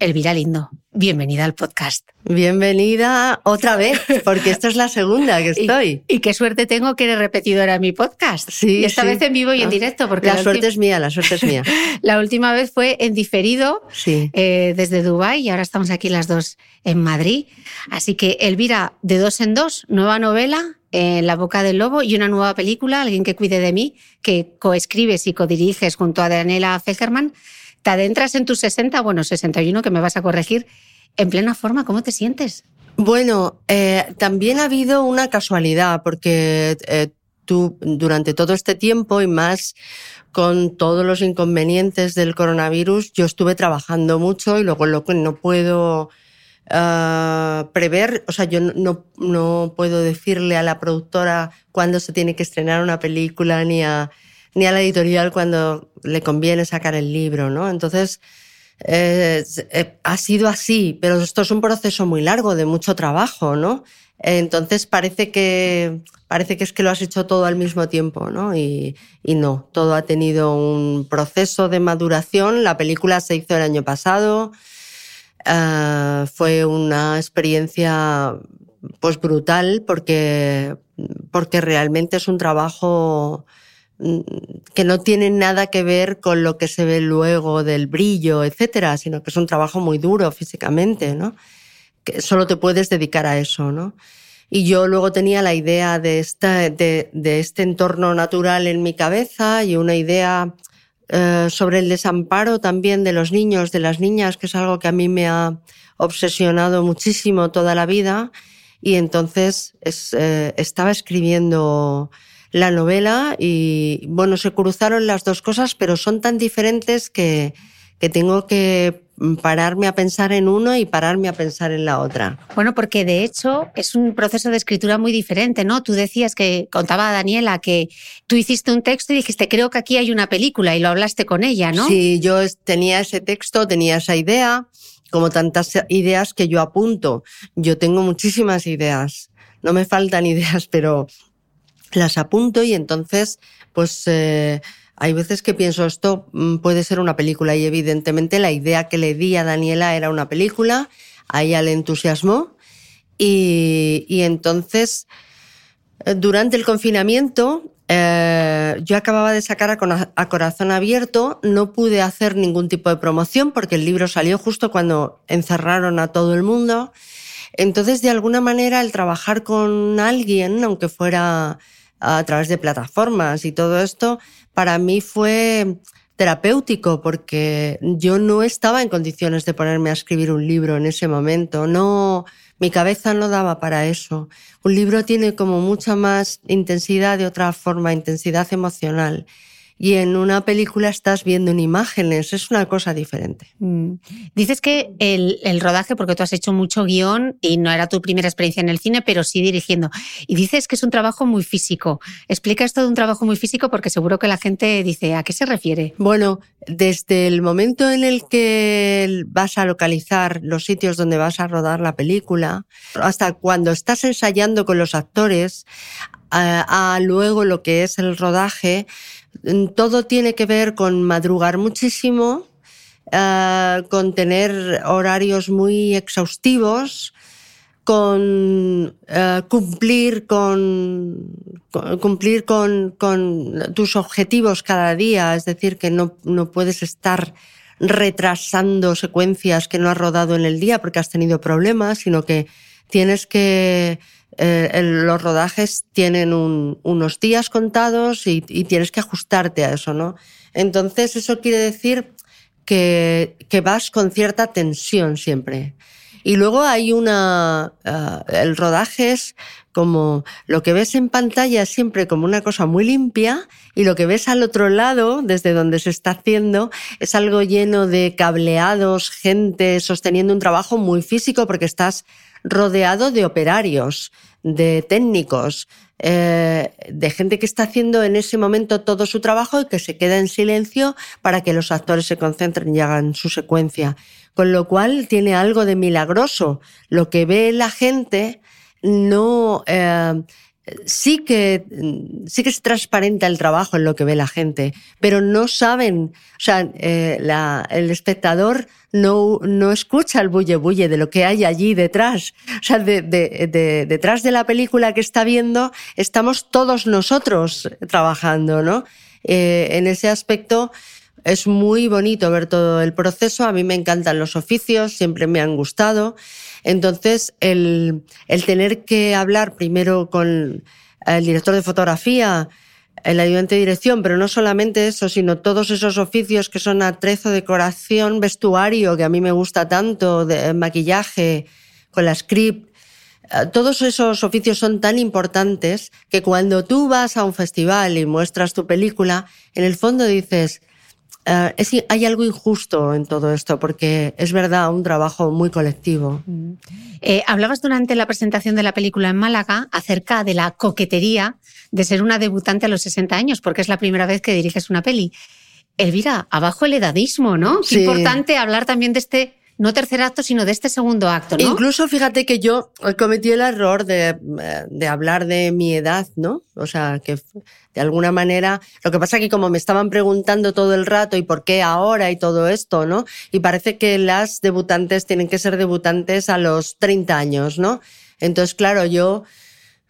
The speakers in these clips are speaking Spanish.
Elvira Lindo, bienvenida al podcast. Bienvenida otra vez, porque esta es la segunda que estoy. Y, qué suerte tengo que eres repetidora mi podcast. Sí. Y esta sí. vez en vivo y en Ah, directo. Porque la suerte es mía, la suerte es mía. La última vez fue en diferido Sí. eh, desde Dubái y ahora estamos aquí las dos en Madrid. Así que Elvira, de dos en dos, nueva novela, En la boca del lobo y una nueva película, Alguien que cuide de mí, que coescribes y codiriges junto a Daniela Fegerman. Te adentras en tus 60, bueno, 61, que me vas a corregir, en plena forma. ¿Cómo te sientes? Bueno, eh, también ha habido una casualidad, porque eh, tú durante todo este tiempo y más con todos los inconvenientes del coronavirus, yo estuve trabajando mucho y luego lo que no puedo ah, prever, o sea, yo no, puedo decirle a la productora cuándo se tiene que estrenar una película ni a, ni a la editorial cuando le conviene sacar el libro, ¿no? Entonces, eh, eh, ha sido así, pero esto es un proceso muy largo, de mucho trabajo, ¿no? Entonces parece que, parece que es que lo has hecho todo al mismo tiempo, ¿no? Y, no, todo ha tenido un proceso de maduración. La película se hizo el año pasado. Uh, fue una experiencia pues brutal porque, porque realmente es un trabajo que no tiene nada que ver con lo que se ve luego del brillo, etcétera, sino que es un trabajo muy duro físicamente, ¿no? Que solo te puedes dedicar a eso, ¿no? Y yo luego tenía la idea de, este entorno natural en mi cabeza y una idea eh, sobre el desamparo también de los niños, de las niñas, que es algo que a mí me ha obsesionado muchísimo toda la vida. Y entonces es, eh, estaba escribiendo la novela y bueno, se cruzaron las dos cosas, pero son tan diferentes que, que tengo que pararme a pensar en uno y pararme a pensar en la otra. Bueno, porque de hecho es un proceso de escritura muy diferente, ¿no? Tú decías que, contaba Daniela, que tú hiciste un texto y dijiste, creo que aquí hay una película y lo hablaste con ella, ¿no? Sí, yo tenía ese texto, tenía esa idea, como tantas ideas que yo apunto. Yo tengo muchísimas ideas, no me faltan ideas, pero las apunto y entonces, pues... Eh, hay veces que pienso esto puede ser una película. Y evidentemente la idea que le di a Daniela era una película, a ella le entusiasmó. Y, y entonces durante el confinamiento eh, yo acababa de sacar a, Corazón Abierto, no pude hacer ningún tipo de promoción porque el libro salió justo cuando encerraron a todo el mundo. Entonces, de alguna manera, el trabajar con alguien, aunque fuera a través de plataformas y todo esto, para mí fue terapéutico porque yo no estaba en condiciones de ponerme a escribir un libro en ese momento. No, mi cabeza no daba para eso. Un libro tiene como mucha más intensidad de otra forma, intensidad emocional y en una película estás viendo en imágenes, es una cosa diferente. Mm. Dices que el, el, rodaje, porque tú has hecho mucho guion y no era tu primera experiencia en el cine, pero sí dirigiendo. Y dices que es un trabajo muy físico. Explica esto de un trabajo muy físico porque seguro que la gente dice, ¿a qué se refiere? Bueno, desde el momento en el que vas a localizar los sitios donde vas a rodar la película, hasta cuando estás ensayando con los actores, a, a luego lo que es el rodaje, todo tiene que ver con madrugar muchísimo, eh, con tener horarios muy exhaustivos, con eh, cumplir con, cumplir con, tus objetivos cada día, es decir, que no, no puedes estar retrasando secuencias que no has rodado en el día porque has tenido problemas, sino que tienes que eh, los rodajes tienen unos días contados y, tienes que ajustarte a eso, ¿no? Entonces, eso quiere decir que, vas con cierta tensión siempre. Y luego hay una. Eh, el rodaje es como lo que ves en pantalla siempre como una cosa muy limpia y lo que ves al otro lado, desde donde se está haciendo, es algo lleno de cableados, gente sosteniendo un trabajo muy físico porque estás rodeado de operarios, de técnicos, eh, de gente que está haciendo en ese momento todo su trabajo y que se queda en silencio para que los actores se concentren y hagan su secuencia. Con lo cual tiene algo de milagroso. Lo que ve la gente no eh, sí que, sí que es transparente el trabajo en lo que ve la gente, pero no saben, o sea, eh, el espectador no, no escucha el bulle bulle de lo que hay allí detrás. O sea, de, detrás de la película que está viendo estamos todos nosotros trabajando, ¿no? Eh, en ese aspecto es muy bonito ver todo el proceso. A mí me encantan los oficios, siempre me han gustado. Entonces, el, el tener que hablar primero con el director de fotografía, el ayudante de dirección, pero no solamente eso, sino todos esos oficios que son atrezo, decoración, vestuario, que a mí me gusta tanto, de maquillaje, con la script. Eh, todos esos oficios son tan importantes que cuando tú vas a un festival y muestras tu película, en el fondo dices, eh, es, hay algo injusto en todo esto, porque es verdad un trabajo muy colectivo. Mm. Eh, hablabas durante la presentación de la película en Málaga acerca de la coquetería de ser una debutante a los 60 años, porque es la primera vez que diriges una peli. Elvira, abajo el edadismo, ¿no? Qué importante hablar también de este no tercer acto, sino de este segundo acto, ¿no? Incluso fíjate que yo cometí el error de, de, hablar de mi edad, ¿no? O sea, que de alguna manera, lo que pasa es que como me estaban preguntando todo el rato y por qué ahora y todo esto, ¿no? Y parece que las debutantes tienen que ser debutantes a los 30 años, ¿no? Entonces, claro, yo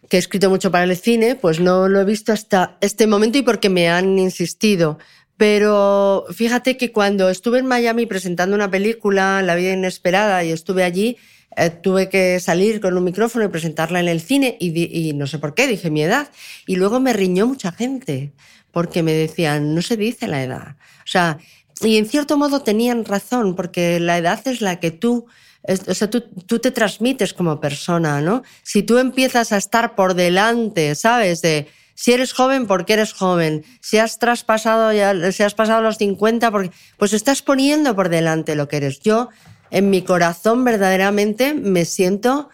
que he escrito mucho para el cine, pues no lo he visto hasta este momento y porque me han insistido. Pero fíjate que cuando estuve en Miami presentando una película, La vida inesperada, y estuve allí, eh, tuve que salir con un micrófono y presentarla en el cine y, no sé por qué, dije mi edad. Y luego me riñó mucha gente porque me decían, no se dice la edad. O sea, y en cierto modo tenían razón porque la edad es la que tú o sea, tú, tú, te transmites como persona, ¿no? Si tú empiezas a estar por delante, ¿sabes? De, si eres joven, porque eres joven. Si has traspasado ya, si has pasado los 50, porque, pues estás poniendo por delante lo que eres. Yo, en mi corazón, verdaderamente me siento.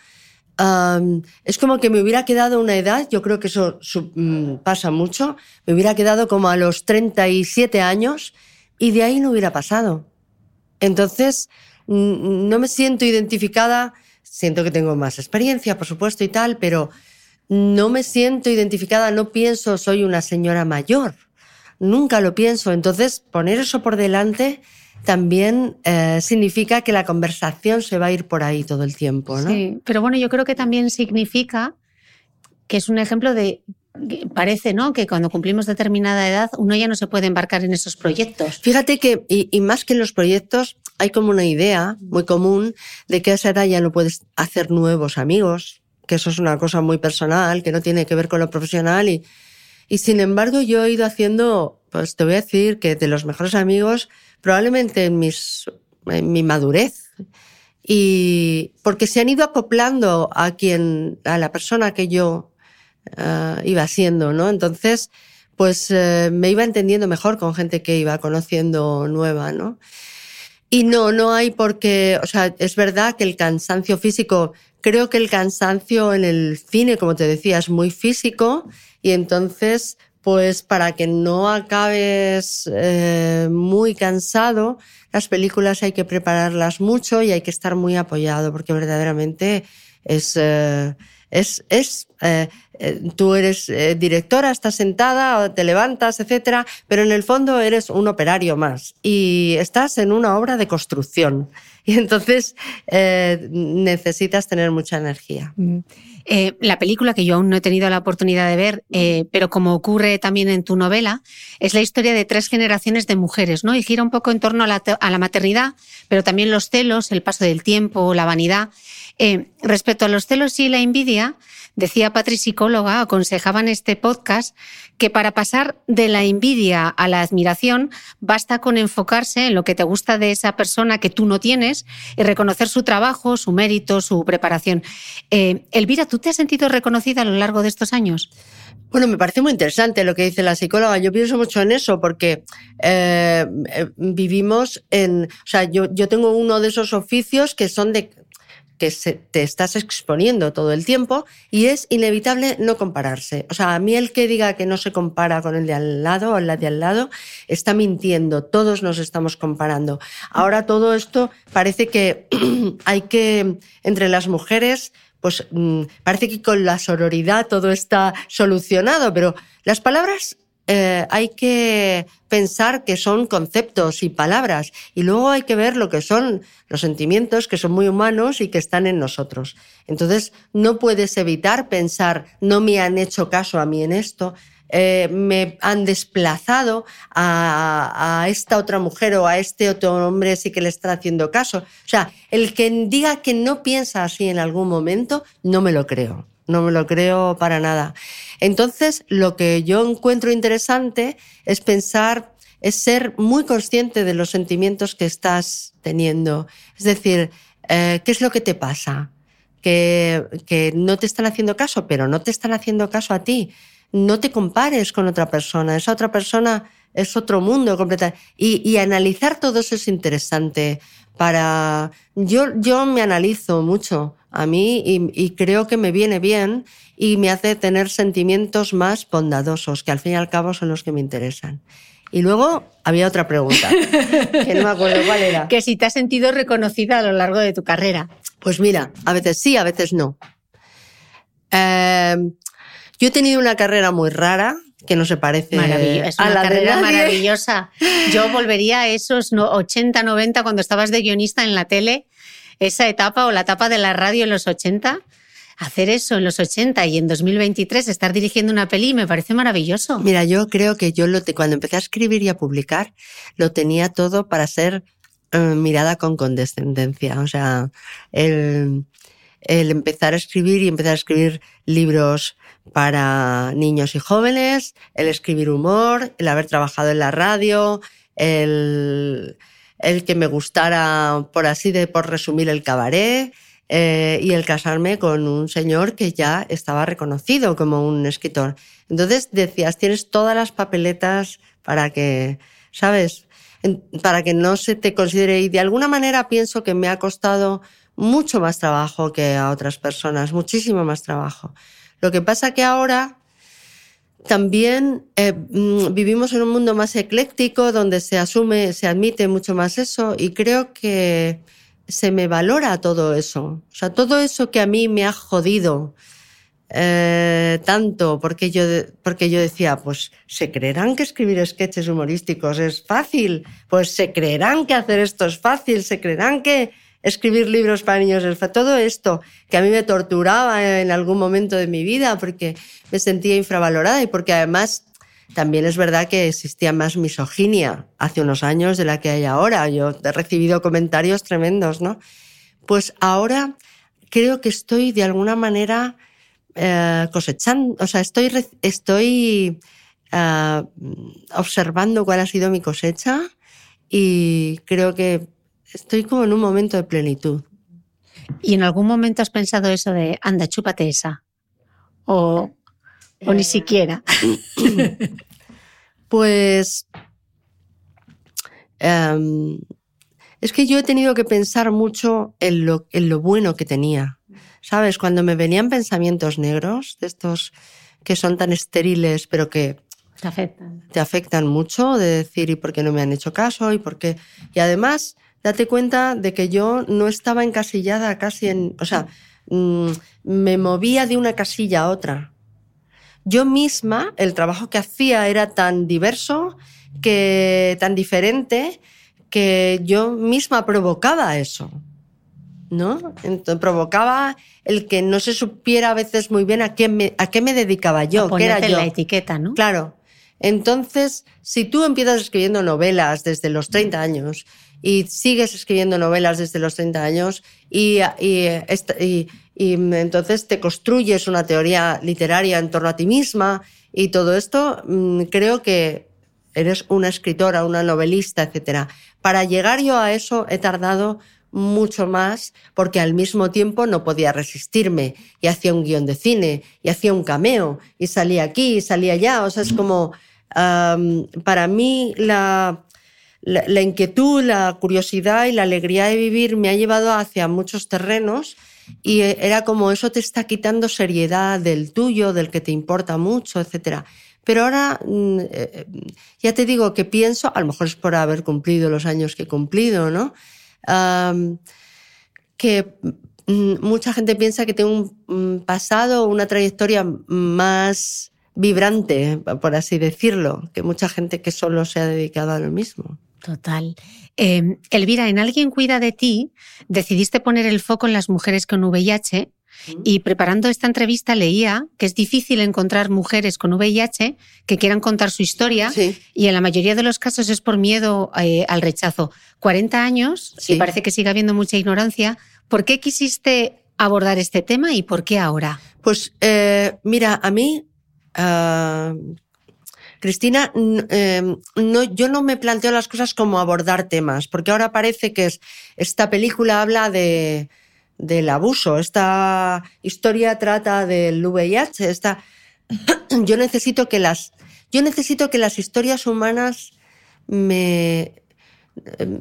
es como que me hubiera quedado una edad, yo creo que eso mm, pasa mucho, me hubiera quedado como a los 37 años y de ahí no hubiera pasado. Entonces, no me siento identificada, siento que tengo más experiencia, por supuesto, y tal, pero no me siento identificada, no pienso soy una señora mayor, nunca lo pienso. Entonces, poner eso por delante también eh, significa que la conversación se va a ir por ahí todo el tiempo, ¿no? Sí, pero bueno, yo creo que también significa que es un ejemplo de parece, ¿no? Que cuando cumplimos determinada edad uno ya no se puede embarcar en esos proyectos. Fíjate que, y, más que en los proyectos, hay como una idea muy común de que a esa edad ya no puedes hacer nuevos amigos, que eso es una cosa muy personal, que no tiene que ver con lo profesional y, y sin embargo yo he ido haciendo, pues te voy a decir que de los mejores amigos, probablemente en, mis, en mi madurez, y porque se han ido acoplando a quien, a la persona que yo uh, iba siendo, ¿no? Entonces, pues uh, me iba entendiendo mejor con gente que iba conociendo nueva, ¿no? Y no, no hay porque, o sea, es verdad que el cansancio físico, creo que el cansancio en el cine, como te decía, es muy físico y entonces, pues para que no acabes eh, muy cansado, las películas hay que prepararlas mucho y hay que estar muy apoyado porque verdaderamente es... Eh, es, es eh, eh, tú eres eh, directora, estás sentada, te levantas, etcétera, pero en el fondo eres un operario más y estás en una obra de construcción y entonces necesitas tener mucha energía. Mm. la película que yo aún no he tenido la oportunidad de ver, pero como ocurre también en tu novela, es la historia de tres generaciones de mujeres, ¿no? Y gira un poco en torno a la, a la maternidad, pero también los celos, el paso del tiempo, la vanidad. Eh, respecto a los celos y la envidia, decía Patri, psicóloga, aconsejaba en este podcast que para pasar de la envidia a la admiración basta con enfocarse en lo que te gusta de esa persona que tú no tienes y reconocer su trabajo, su mérito, su preparación. Eh, Elvira, ¿tú te has sentido reconocida a lo largo de estos años? Bueno, me parece muy interesante lo que dice la psicóloga. Yo pienso mucho en eso porque eh, vivimos en, o sea, yo tengo uno de esos oficios que son de que te estás exponiendo todo el tiempo y es inevitable no compararse. O sea, a mí el que diga que no se compara con el de al lado o la de al lado está mintiendo. Todos nos estamos comparando. Ahora todo esto parece que hay que, entre las mujeres, pues mm, parece que con la sororidad todo está solucionado, pero las palabras eh, hay que pensar que son conceptos y palabras y luego hay que ver lo que son los sentimientos que son muy humanos y que están en nosotros. Entonces no puedes evitar pensar, no me han hecho caso a mí en esto, eh, me han desplazado a, a, esta otra mujer o a este otro hombre sí que le está haciendo caso. O sea, el que diga que no piensa así en algún momento, no me lo creo no me lo creo para nada. Entonces, lo que yo encuentro interesante es pensar, es ser muy consciente de los sentimientos que estás teniendo. Es decir, eh, ¿qué es lo que te pasa? Que, que no te están haciendo caso, pero no te están haciendo caso a ti. No te compares con otra persona. Esa otra persona es otro mundo completamente. Y, y analizar todo eso es interesante para... Yo, yo me analizo mucho a mí y, creo que me viene bien y me hace tener sentimientos más bondadosos, que al fin y al cabo son los que me interesan. Y luego había otra pregunta, que no me acuerdo cuál era. Que si te has sentido reconocida a lo largo de tu carrera. Pues mira, a veces sí, a veces no. Eh, yo he tenido una carrera muy rara, que no se parece es una a la carrera maravillosa. Yo volvería a esos 80, 90 cuando estabas de guionista en la tele esa etapa o la etapa de la radio en los 80, hacer eso en los 80 y en 2023 estar dirigiendo una peli me parece maravilloso. Mira, yo creo que yo lo cuando empecé a escribir y a publicar lo tenía todo para ser eh, mirada con condescendencia. O sea, el, el empezar a escribir y empezar a escribir libros para niños y jóvenes, el escribir humor, el haber trabajado en la radio, el que me gustara, por así de por resumir, el cabaret. Eh, y el casarme con un señor que ya estaba reconocido como un escritor. Entonces decías, tienes todas las papeletas para que, ¿sabes? Para que no se te considere. Y de alguna manera pienso que me ha costado mucho más trabajo que a otras personas, muchísimo más trabajo. Lo que pasa que ahora también eh, mm, vivimos en un mundo más ecléctico donde se asume, se admite mucho más eso y creo que se me valora todo eso. O sea, todo eso que a mí me ha jodido eh, tanto porque yo, porque yo decía, pues se creerán que escribir sketches humorísticos es fácil, pues se creerán que hacer esto es fácil, se creerán que escribir libros para niños. Todo esto que a mí me torturaba en algún momento de mi vida porque me sentía infravalorada y porque además también es verdad que existía más misoginia hace unos años de la que hay ahora. Yo he recibido comentarios tremendos, ¿no? Pues ahora creo que estoy de alguna manera eh, cosechando, o sea, estoy, estoy eh, observando cuál ha sido mi cosecha y creo que estoy como en un momento de plenitud. ¿Y en algún momento has pensado eso de, anda, chúpate esa? O, o ni eh. siquiera. pues em, es que yo he tenido que pensar mucho en lo, en lo bueno que tenía. ¿Sabes? Cuando me venían pensamientos negros, de estos que son tan estériles, pero que te afectan. Te afectan mucho de decir, ¿y por qué no me han hecho caso? ¿Y por qué? Y además, date cuenta de que yo no estaba encasillada casi en. O sea, mm, me movía de una casilla a otra. Yo misma, el trabajo que hacía era tan diverso, que tan diferente, que yo misma provocaba eso. ¿No? Entonces, provocaba el que no se supiera a veces muy bien a qué me, a qué me dedicaba yo, qué era yo. la etiqueta, ¿no? Claro. Entonces, si tú empiezas escribiendo novelas desde los 30 años y sigues escribiendo novelas desde los 30 años y, y, entonces te construyes una teoría literaria en torno a ti misma y todo esto, mm, creo que eres una escritora, una novelista, etc. Para llegar yo a eso he tardado mucho más porque al mismo tiempo no podía resistirme y hacía un guion de cine y hacía un cameo y salía aquí y salía allá. O sea, es como, para mí la, la, inquietud, la curiosidad y la alegría de vivir me ha llevado hacia muchos terrenos y era como eso te está quitando seriedad del tuyo, del que te importa mucho, etc. Pero ahora mm, eh, ya te digo que pienso, a lo mejor es por haber cumplido los años que he cumplido, ¿no? que mm, mucha gente piensa que tengo un pasado, una trayectoria más vibrante, por así decirlo, que mucha gente que solo se ha dedicado a lo mismo. Total. Em, Elvira, en Alguien Cuida de ti, decidiste poner el foco en las mujeres con VIH y preparando esta entrevista leía que es difícil encontrar mujeres con VIH que quieran contar su historia y en la mayoría de los casos es por miedo eh, al rechazo. 40 años y parece que sigue habiendo mucha ignorancia. ¿Por qué quisiste abordar este tema y por qué ahora? Pues eh, mira, a mí Ah, Cristina, em, no, yo no me planteo las cosas como abordar temas, porque ahora parece que es, esta película habla de, del abuso, esta historia trata del VIH, yo necesito que las, yo necesito que las historias humanas me,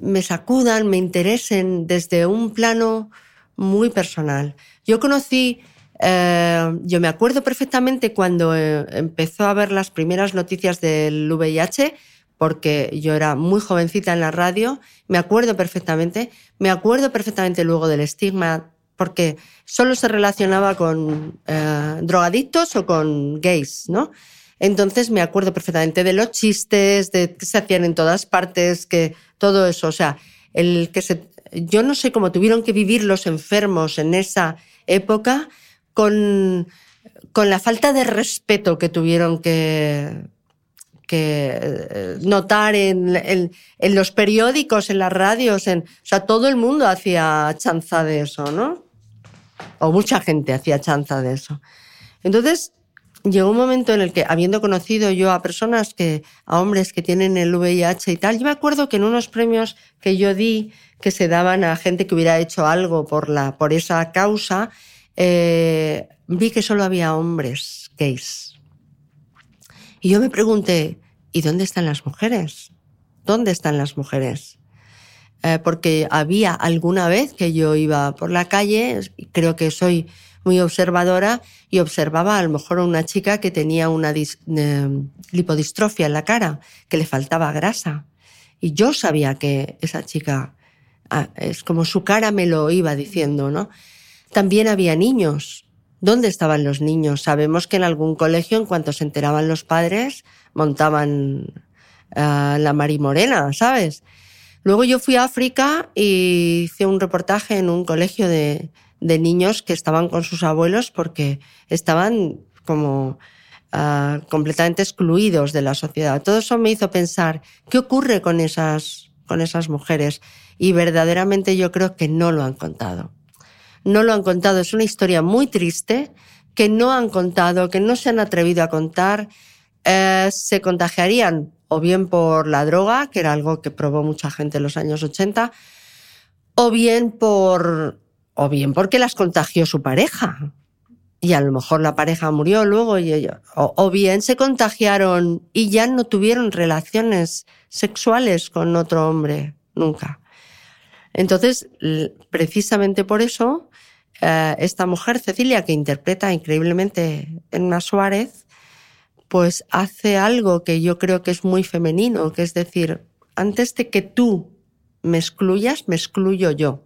me sacudan, me interesen desde un plano muy personal. Yo conocí eh, yo me acuerdo perfectamente cuando eh, empezó a ver las primeras noticias del VIH, porque yo era muy jovencita en la radio, me acuerdo perfectamente, me acuerdo perfectamente luego del estigma, porque solo se relacionaba con eh, drogadictos o con gays, ¿no? Entonces me acuerdo perfectamente de los chistes, de que se hacían en todas partes, que todo eso, o sea, el que se, yo no sé cómo tuvieron que vivir los enfermos en esa época, con, con la falta de respeto que tuvieron que, que eh, notar en, en, los periódicos, en las radios, en, o sea, todo el mundo hacía chanza de eso, ¿no? O mucha gente hacía chanza de eso. Entonces, llegó un momento en el que, habiendo conocido yo a personas que, a hombres que tienen el VIH y tal, yo me acuerdo que en unos premios que yo di, que se daban a gente que hubiera hecho algo por la, por esa causa, eh, vi que solo había hombres gays. Y yo me pregunté, ¿y dónde están las mujeres? ¿Dónde están las mujeres? Eh, porque había alguna vez que yo iba por la calle, creo que soy muy observadora, y observaba a lo mejor a una chica que tenía una eh, lipodistrofia en la cara, que le faltaba grasa. Y yo sabía que esa chica, ah, es como su cara me lo iba diciendo, ¿no? También había niños. ¿Dónde estaban los niños? Sabemos que en algún colegio, en cuanto se enteraban los padres, montaban uh, la marimorena, ¿sabes? Luego yo fui a África y hice un reportaje en un colegio de, de niños que estaban con sus abuelos porque estaban como uh, completamente excluidos de la sociedad. Todo eso me hizo pensar, ¿qué ocurre con esas, con esas mujeres? Y verdaderamente yo creo que no lo han contado. No lo han contado. Es una historia muy triste que no han contado, que no se han atrevido a contar. Eh, se contagiarían o bien por la droga, que era algo que probó mucha gente en los años 80, o bien por o bien porque las contagió su pareja. Y a lo mejor la pareja murió luego y o, bien se contagiaron y ya no tuvieron relaciones sexuales con otro hombre, nunca. Entonces, precisamente por eso, eh, esta mujer, Cecilia, que interpreta increíblemente Emma Suárez, pues hace algo que yo creo que es muy femenino, que es decir, antes de que tú me excluyas, me excluyo yo.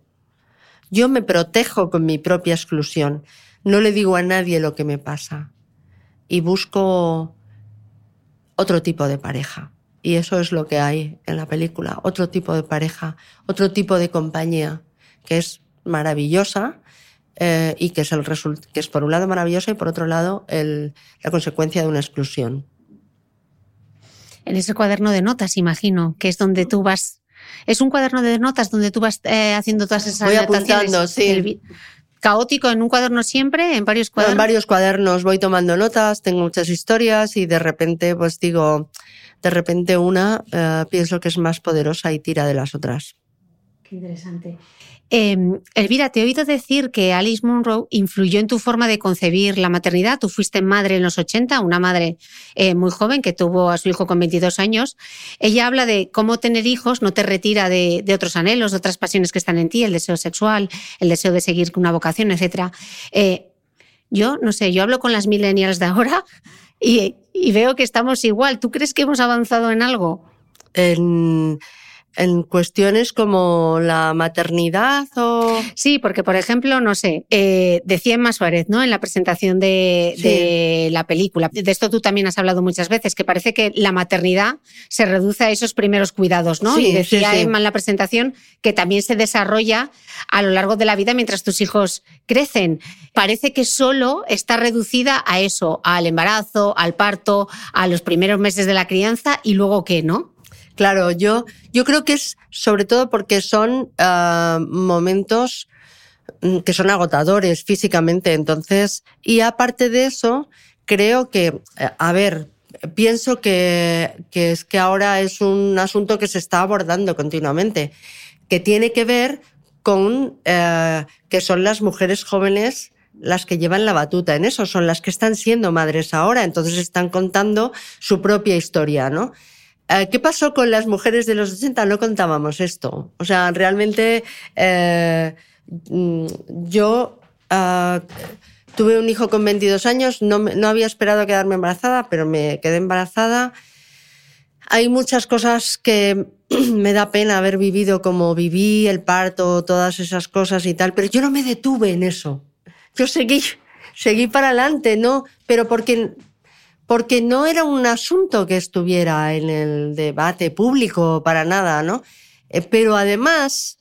Yo me protejo con mi propia exclusión. No le digo a nadie lo que me pasa. Y busco otro tipo de pareja. Y eso es lo que hay en la película. Otro tipo de pareja, otro tipo de compañía, que es maravillosa eh, y que es, el que es por un lado maravillosa y por otro lado el, la consecuencia de una exclusión. En ese cuaderno de notas, imagino, que es donde tú vas es un cuaderno de notas donde tú vas eh, haciendo todas esas Voy apuntando, sí. caótico en un cuaderno siempre, en varios cuadernos. en varios cuadernos voy tomando notas, tengo muchas historias y de repente, pues digo, de repente una eh, pienso que es más poderosa y tira de las otras. Qué interesante. Eh, Elvira, te he oído decir que Alice Munro influyó en tu forma de concebir la maternidad. Tú fuiste madre en los 80, una madre eh, muy joven que tuvo a su hijo con 22 años. Ella habla de cómo tener hijos no te retira de, otros anhelos, de otras pasiones que están en ti, el deseo sexual, el deseo de seguir una vocación, etc. Eh, yo, no sé, yo hablo con las millennials de ahora y, veo que estamos igual. ¿Tú crees que hemos avanzado en algo? En cuestiones como la maternidad o... Sí, porque por ejemplo, no sé, eh, decía Emma Suárez, ¿no? En la presentación de, la película, de esto tú también has hablado muchas veces, que parece que la maternidad se reduce a esos primeros cuidados, ¿no? y decía Emma en la presentación que también se desarrolla a lo largo de la vida mientras tus hijos crecen. Parece que solo está reducida a eso, al embarazo, al parto, a los primeros meses de la crianza y luego qué, ¿no? Claro, yo, yo creo que es sobre todo porque son ah, momentos mm, que son agotadores físicamente. Entonces, y aparte de eso, creo que, eh, a ver, pienso que, que es que ahora es un asunto que se está abordando continuamente, que tiene que ver con eh, que son las mujeres jóvenes las que llevan la batuta en eso, son las que están siendo madres ahora, entonces están contando su propia historia, ¿no? Eh, ¿Qué pasó con las mujeres de los 80? No contábamos esto. O sea, realmente eh, mm, yo eh, tuve un hijo con 22 años, no, no había esperado quedarme embarazada, pero me quedé embarazada. Hay muchas cosas que me da pena haber vivido como viví, el parto, todas esas cosas y tal, pero yo no me detuve en eso. Yo seguí, seguí para adelante, ¿no? Pero porque porque no era un asunto que estuviera en el debate público para nada, ¿no? Eh, pero además,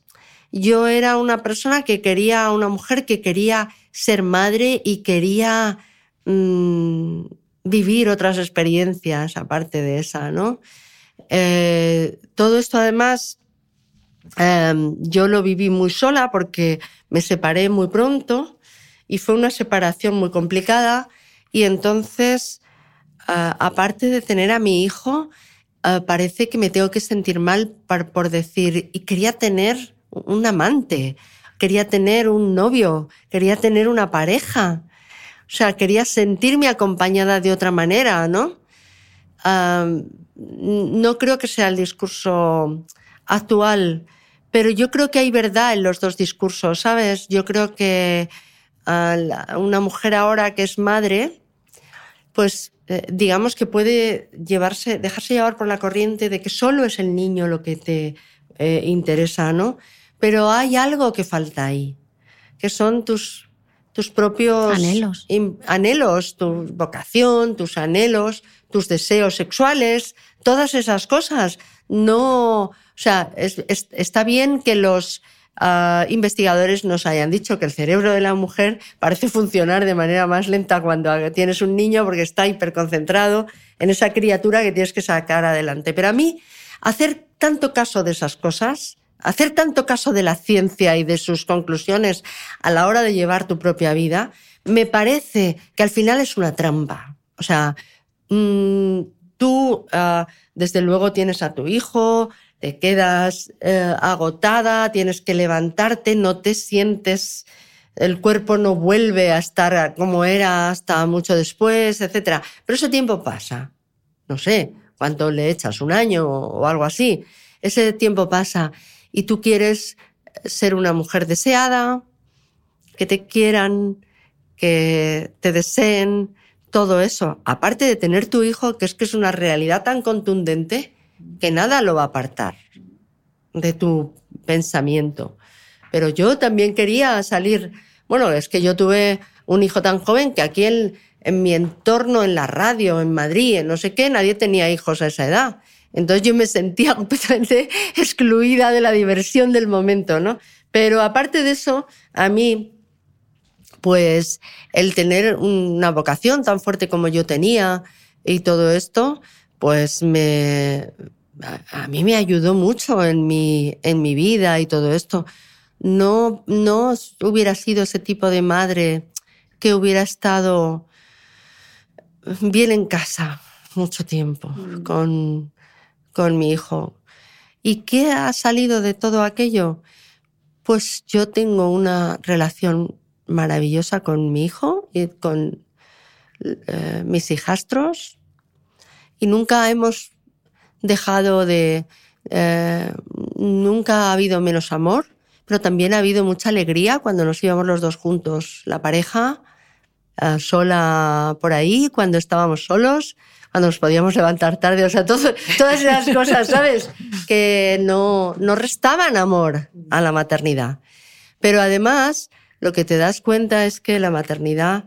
yo era una persona que quería, una mujer que quería ser madre y quería mm, vivir otras experiencias aparte de esa, ¿no? Eh, todo esto además em, yo lo viví muy sola porque me separé muy pronto y fue una separación muy complicada y entonces aparte de tener a mi hijo, parece que me tengo que sentir mal por, decir, y quería tener un amante, quería tener un novio, quería tener una pareja. O sea, quería sentirme acompañada de otra manera, ¿no? no creo que sea el discurso actual, pero yo creo que hay verdad en los dos discursos, ¿sabes? Yo creo que una mujer ahora que es madre, pues eh, digamos que puede llevarse, dejarse llevar por la corriente de que solo es el niño lo que te eh, interesa, ¿no? Pero hay algo que falta ahí, que son tus, tus propios anhelos. anhelos, tu vocación, tus anhelos, tus deseos sexuales, todas esas cosas. no, o sea, está bien que los investigadores nos hayan dicho que el cerebro de la mujer parece funcionar de manera más lenta cuando tienes un niño porque está hiperconcentrado en esa criatura que tienes que sacar adelante. Pero a mí, hacer tanto caso de esas cosas, hacer tanto caso de la ciencia y de sus conclusiones a la hora de llevar tu propia vida, me parece que al final es una trampa. O sea, mm, tú ah, desde luego tienes a tu hijo, te quedas eh, agotada, tienes que levantarte, no te sientes, el cuerpo no vuelve a estar como era hasta mucho después, etc. Pero ese tiempo pasa. No sé, cuánto le echas, un año o algo así. Ese tiempo pasa y tú quieres ser una mujer deseada, que te quieran, que te deseen, todo eso, aparte de tener tu hijo, que es que es una realidad tan contundente que nada lo va a apartar de tu pensamiento. Pero yo también quería salir, bueno, es que yo tuve un hijo tan joven que aquí en, mi entorno, en la radio, en Madrid, en no sé qué, nadie tenía hijos a esa edad. Entonces yo me sentía completamente excluida de la diversión del momento, ¿no? Pero aparte de eso, a mí pues el tener una vocación tan fuerte como yo tenía y todo esto, pues me, a, mí me ayudó mucho en mi, en mi vida y todo esto. No, no hubiera sido ese tipo de madre que hubiera estado bien en casa mucho tiempo mm. con, con mi hijo. ¿Y qué ha salido de todo aquello? Pues yo tengo una relación maravillosa con mi hijo y con eh, mis hijastros y nunca hemos dejado de... Eh, nunca ha habido menos amor, pero también ha habido mucha alegría cuando nos íbamos los dos juntos, la pareja, eh, sola por ahí, cuando estábamos solos, cuando nos podíamos levantar tarde, o sea, todo, todas esas cosas, ¿sabes? Que no, no restaban amor a la maternidad. Pero además, lo que te das cuenta es que la maternidad,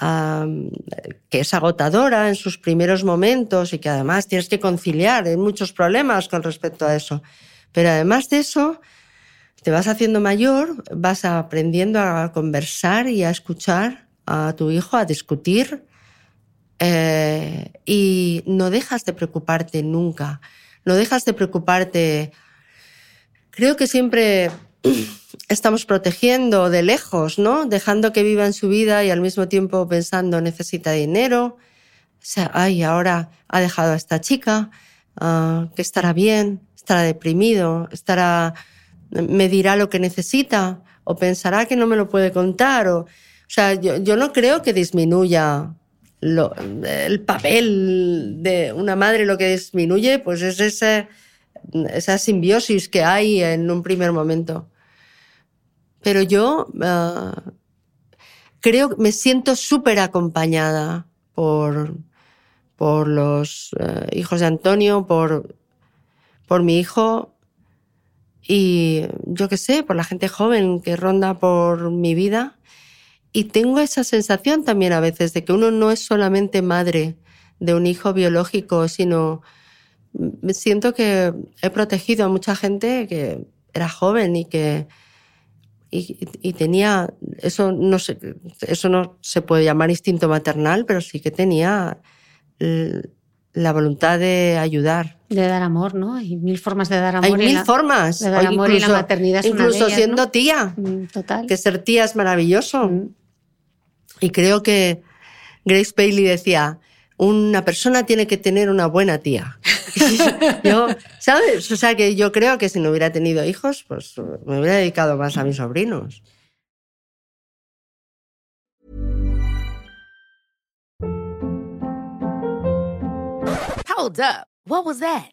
que es agotadora en sus primeros momentos y que además tienes que conciliar, hay muchos problemas con respecto a eso. Pero además de eso, te vas haciendo mayor, vas aprendiendo a conversar y a escuchar a tu hijo, a discutir, eh, y no dejas de preocuparte nunca, no dejas de preocuparte. Creo que siempre estamos protegiendo de lejos, ¿no? Dejando que vivan su vida y al mismo tiempo pensando necesita dinero. O sea, ay, ahora ha dejado a esta chica, uh, que estará bien, estará deprimido, estará, me dirá lo que necesita o pensará que no me lo puede contar. O, o sea, yo, no creo que disminuya el papel de una madre, lo que disminuye, pues es ese, esa simbiosis que hay en un primer momento. Pero yo uh, creo, me siento súper acompañada por, por los uh, hijos de Antonio, por, por mi hijo y yo qué sé, por la gente joven que ronda por mi vida. Y tengo esa sensación también a veces de que uno no es solamente madre de un hijo biológico, sino siento que he protegido a mucha gente que era joven y que y, tenía eso no se, eso no se puede llamar instinto maternal, pero sí que tenía la voluntad de ayudar. De dar amor, ¿no? Hay mil formas de dar amor. Hay mil formas. De dar amor y la maternidad es Incluso siendo tía. Mm, total. Que ser tía es maravilloso. Mm. Y creo que Grace Bailey decía, una persona tiene que tener una buena tía. yo, ¿sabes? O sea, que yo creo que si no hubiera tenido hijos, pues me hubiera dedicado más a mis sobrinos. Hold up. What was that?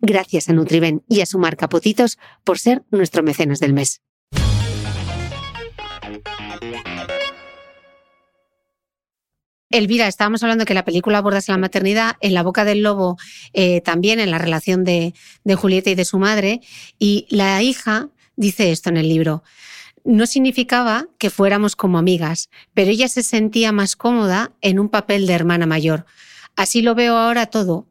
Gracias a Nutriben y a su marca Potitos por ser nuestro mecenas del mes. Elvira, estábamos hablando que la película aborda la maternidad, en la boca del lobo eh, también, en la relación de, de Julieta y de su madre, y la hija dice esto en el libro. No significaba que fuéramos como amigas, pero ella se sentía más cómoda en un papel de hermana mayor. Así lo veo ahora todo,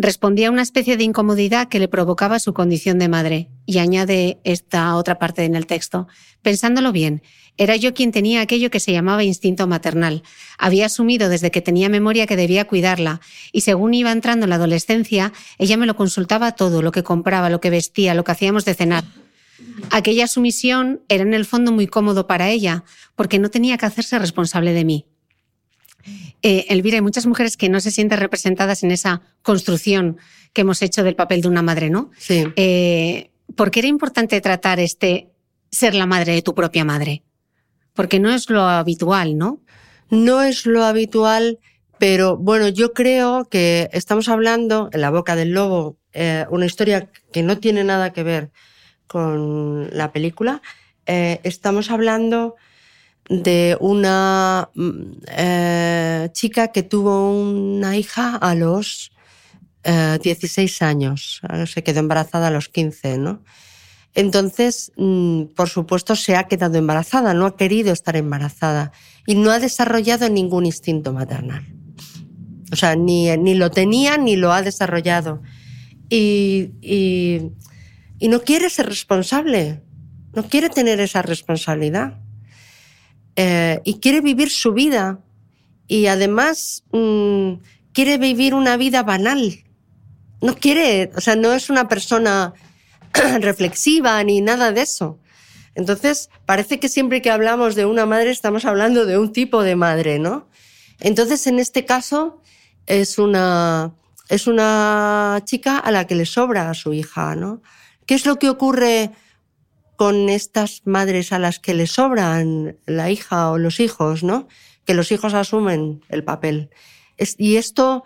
respondía a una especie de incomodidad que le provocaba su condición de madre. Y añade esta otra parte en el texto. Pensándolo bien, era yo quien tenía aquello que se llamaba instinto maternal. Había asumido desde que tenía memoria que debía cuidarla, y según iba entrando en la adolescencia, ella me lo consultaba todo, lo que compraba, lo que vestía, lo que hacíamos de cenar. Aquella sumisión era en el fondo muy cómodo para ella, porque no tenía que hacerse responsable de mí. Eh, Elvira, hay muchas mujeres que no se sienten representadas en esa construcción que hemos hecho del papel de una madre, ¿no? Sí. Eh, ¿Por qué era importante tratar este ser la madre de tu propia madre? Porque no es lo habitual, ¿no? No es lo habitual, pero bueno, yo creo que estamos hablando en la boca del lobo, eh, una historia que no tiene nada que ver con la película. Estamos hablando de una mm, eh, chica que tuvo una hija a los eh, 16 años, se quedó embarazada a los 15, ¿no? Entonces, mm, por supuesto, se ha quedado embarazada, no ha querido estar embarazada y no ha desarrollado ningún instinto maternal. O sea, ni, ni lo tenía ni lo ha desarrollado. Y, y, y no quiere ser responsable, no quiere tener esa responsabilidad. Eh, y quiere vivir su vida y además mmm, quiere vivir una vida banal. No quiere, o sea, no es una persona reflexiva ni nada de eso. Entonces, parece que siempre que hablamos de una madre estamos hablando de un tipo de madre, ¿no? Entonces, en este caso, es una, es una chica a la que le sobra a su hija, ¿no? ¿Qué es lo que ocurre con estas madres a las que le sobran la hija o los hijos, ¿no? Que los hijos asumen el papel. Y esto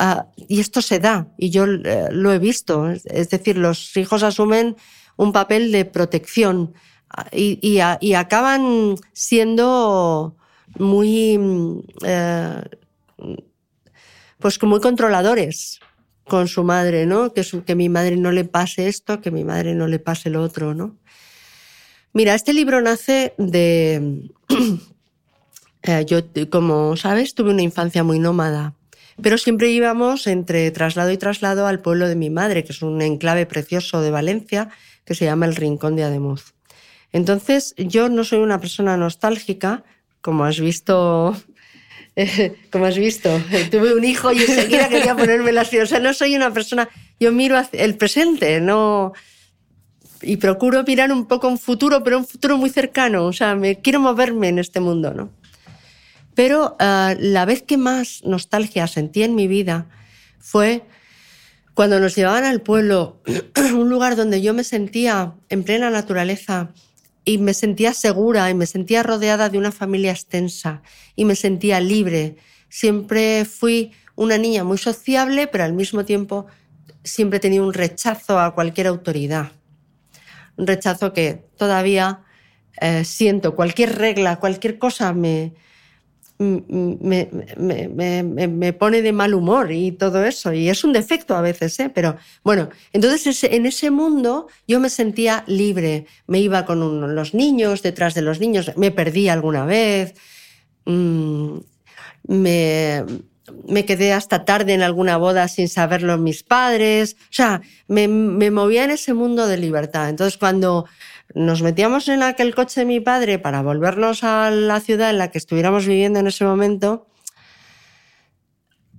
uh, y esto se da y yo uh, lo he visto. Es decir, los hijos asumen un papel de protección y, y, acaban siendo muy uh, pues muy controladores con su madre, ¿no? Que mi madre no le pase esto, que mi madre no le pase lo otro, ¿no? Mira, este libro nace de... eh, yo, como sabes, tuve una infancia muy nómada, pero siempre íbamos entre traslado y traslado al pueblo de mi madre, que es un enclave precioso de Valencia, que se llama el Rincón de Ademuz. Entonces, yo no soy una persona nostálgica, como has visto eh, como has visto, tuve un hijo y enseguida quería ponerme la O sea, no soy una persona, yo miro el presente, no, y procuro mirar un poco un futuro, pero un futuro muy cercano. O sea, me quiero moverme en este mundo, ¿no? Pero uh, la vez que más nostalgia sentí en mi vida fue cuando nos llevaban al pueblo, un lugar donde yo me sentía en plena naturaleza, y me sentía segura y me sentía rodeada de una familia extensa y me sentía libre. Siempre fui una niña muy sociable, pero al mismo tiempo siempre tenía un rechazo a cualquier autoridad. Un rechazo que todavía eh, siento. Cualquier regla, cualquier cosa me, me, me, me, pone de mal humor y todo eso. Y es un defecto a veces, ¿eh? Pero bueno, entonces en ese mundo yo me sentía libre. Me iba con los niños, detrás de los niños, me perdí alguna vez. Mm, me, me quedé hasta tarde en alguna boda sin saberlo mis padres. O sea, me, me movía en ese mundo de libertad. Entonces cuando nos metíamos en aquel coche de mi padre para volvernos a la ciudad en la que estuviéramos viviendo en ese momento,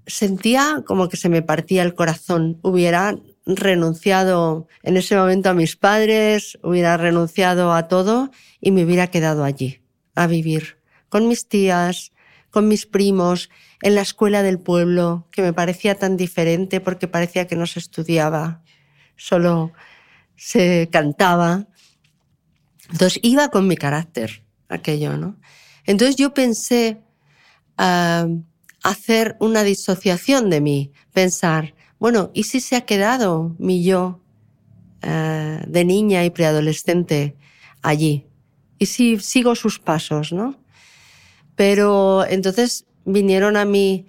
sentía como que se me partía el corazón. Hubiera renunciado en ese momento a mis padres, hubiera renunciado a todo y me hubiera quedado allí, a vivir, con mis tías, con mis primos, en la escuela del pueblo, que me parecía tan diferente porque parecía que no se estudiaba, solo se cantaba. Entonces iba con mi carácter aquello, ¿no? Entonces yo pensé ah, hacer una disociación de mí, pensar, bueno, ¿y si se ha quedado mi yo ah, de niña y preadolescente allí? ¿Y si sigo sus pasos, no? Pero entonces vinieron a mi,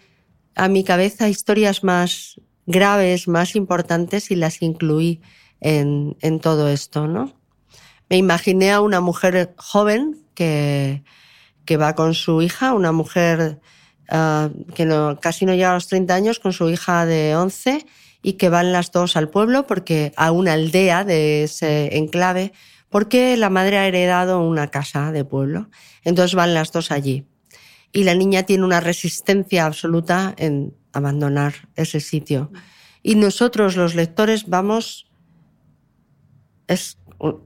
a mi cabeza historias más graves, más importantes y las incluí en, todo esto, ¿no? me imaginé a una mujer joven que, que va con su hija, una mujer uh, que no, casi no llega a los 30 años, con su hija de 11 y que van las dos al pueblo porque a una aldea de ese enclave porque la madre ha heredado una casa de pueblo. Entonces van las dos allí. Y la niña tiene una resistencia absoluta en abandonar ese sitio. Y nosotros, los lectores, vamos... Es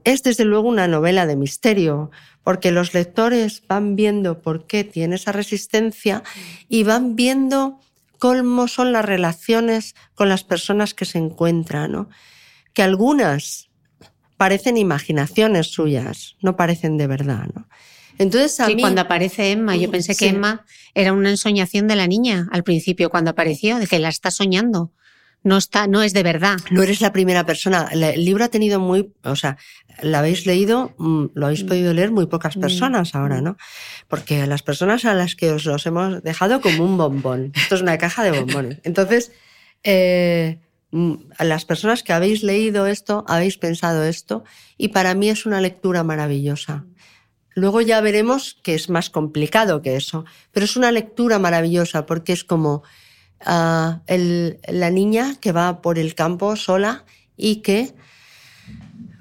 es desde luego una novela de misterio, porque los lectores van viendo por qué tiene esa resistencia y van viendo cómo son las relaciones con las personas que se encuentran, ¿no? que algunas parecen imaginaciones suyas, no parecen de verdad. ¿no? Entonces a sí, cuando aparece Emma, yo pensé que Emma era una ensoñación de la niña al principio, cuando apareció, de que la está soñando no está, no es de verdad. No eres la primera persona. El libro ha tenido muy, o sea, lo habéis leído, mm, lo habéis mm. podido leer muy pocas mm. personas ahora, ¿no? Porque las personas a las que os los hemos dejado como un bombón. Esto es una caja de bombones. Entonces, eh, las personas que habéis leído esto, habéis pensado esto, y para mí es una lectura maravillosa. Luego ya veremos que es más complicado que eso, pero es una lectura maravillosa porque es como la niña que va por el campo sola y que,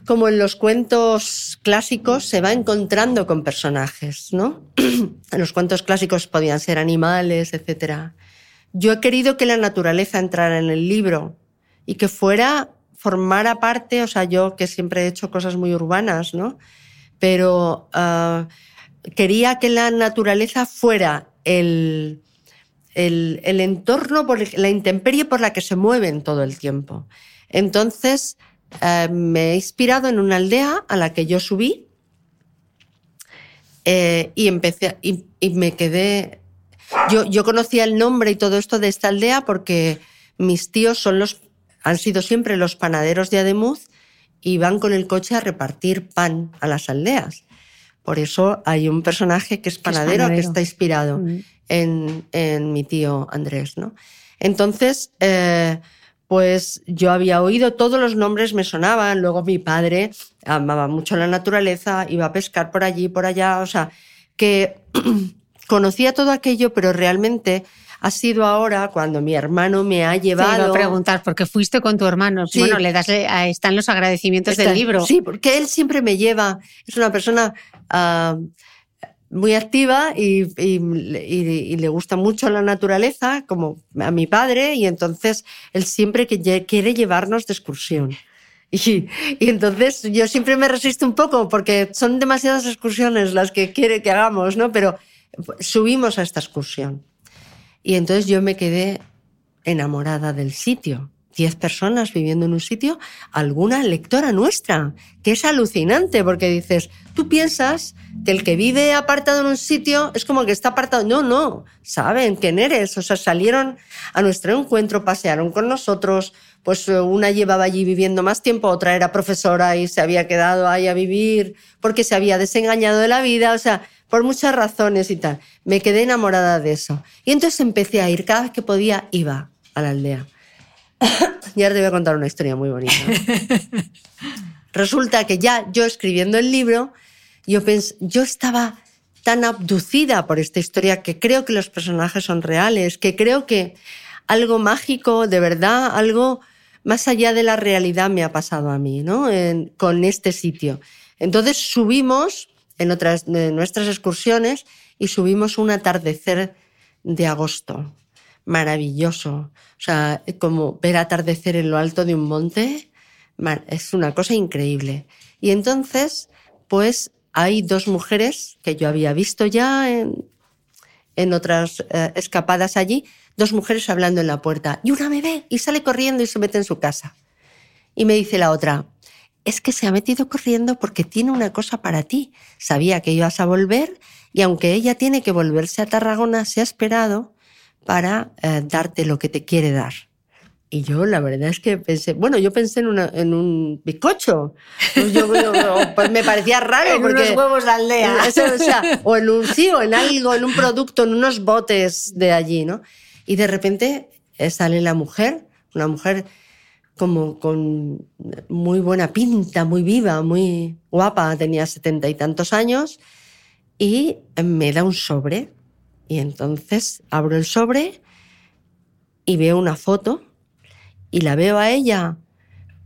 como en los cuentos clásicos, se va encontrando con personajes, ¿no? los cuentos clásicos podían ser animales, etc. Yo he querido que la naturaleza entrara en el libro y que fuera, formara parte, o sea, yo que siempre he hecho cosas muy urbanas, ¿no? Pero ah, quería que la naturaleza fuera el, el, entorno, por la intemperie por la que se mueven todo el tiempo. Entonces, eh, me he inspirado en una aldea a la que yo subí eh, y empecé y, y, me quedé. Yo, yo conocía el nombre y todo esto de esta aldea porque mis tíos son los, han sido siempre los panaderos de Ademuz y van con el coche a repartir pan a las aldeas. Por eso hay un personaje que es panadero, que está inspirado. Mm en, mi tío Andrés, ¿no? Entonces, eh, pues yo había oído, todos los nombres me sonaban, luego mi padre amaba mucho la naturaleza, iba a pescar por allí, por allá, o sea, que conocía todo aquello, pero realmente ha sido ahora cuando mi hermano me ha llevado. Te a preguntar, porque fuiste con tu hermano. Bueno, le das, están los agradecimientos del libro. Sí, porque él siempre me lleva, es una persona ah, muy activa y, y, le gusta mucho la naturaleza, como a mi padre, y entonces él siempre que quiere llevarnos de excursión. Y, y, entonces yo siempre me resisto un poco porque son demasiadas excursiones las que quiere que hagamos, ¿no? Pero subimos a esta excursión. Y entonces yo me quedé enamorada del sitio. 10 personas viviendo en un sitio, alguna lectora nuestra, que es alucinante porque dices, tú piensas que el que vive apartado en un sitio es como que está apartado. No, no, saben quién eres. O sea, salieron a nuestro encuentro, pasearon con nosotros, pues eh, una llevaba allí viviendo más tiempo, otra era profesora y se había quedado ahí a vivir porque se había desengañado de la vida, o sea, por muchas razones y tal. Me quedé enamorada de eso. Y entonces empecé a ir, cada vez que podía, iba a la aldea. y ahora te voy a contar una historia muy bonita. Resulta que ya yo escribiendo el libro, yo, yo estaba tan abducida por esta historia que creo que los personajes son reales, que creo que algo mágico, de verdad, algo más allá de la realidad me ha pasado a mí, ¿no? con este sitio. Entonces subimos en otras de nuestras excursiones y subimos un atardecer de agosto maravilloso. O sea, como ver atardecer en lo alto de un monte, es una cosa increíble. Y entonces, pues hay dos mujeres que yo había visto ya en, en otras eh, escapadas allí, dos mujeres hablando en la puerta. Y una me ve y sale corriendo y se mete en su casa. Y me dice la otra, es que se ha metido corriendo porque tiene una cosa para ti. Sabía que ibas a volver y aunque ella tiene que volverse a Tarragona, se ha esperado para eh, darte lo que te quiere dar. Y yo la verdad es que pensé, bueno, yo pensé en, en un bizcocho. Pues, yo, pues me parecía raro. en porque, unos huevos de aldea. o, sea, o en un sí, o en algo, en un producto, en unos botes de allí, ¿no? Y de repente eh, sale la mujer, una mujer como con muy buena pinta, muy viva, muy guapa, tenía setenta y tantos años, y me da un sobre y entonces abro el sobre y veo una foto y la veo a ella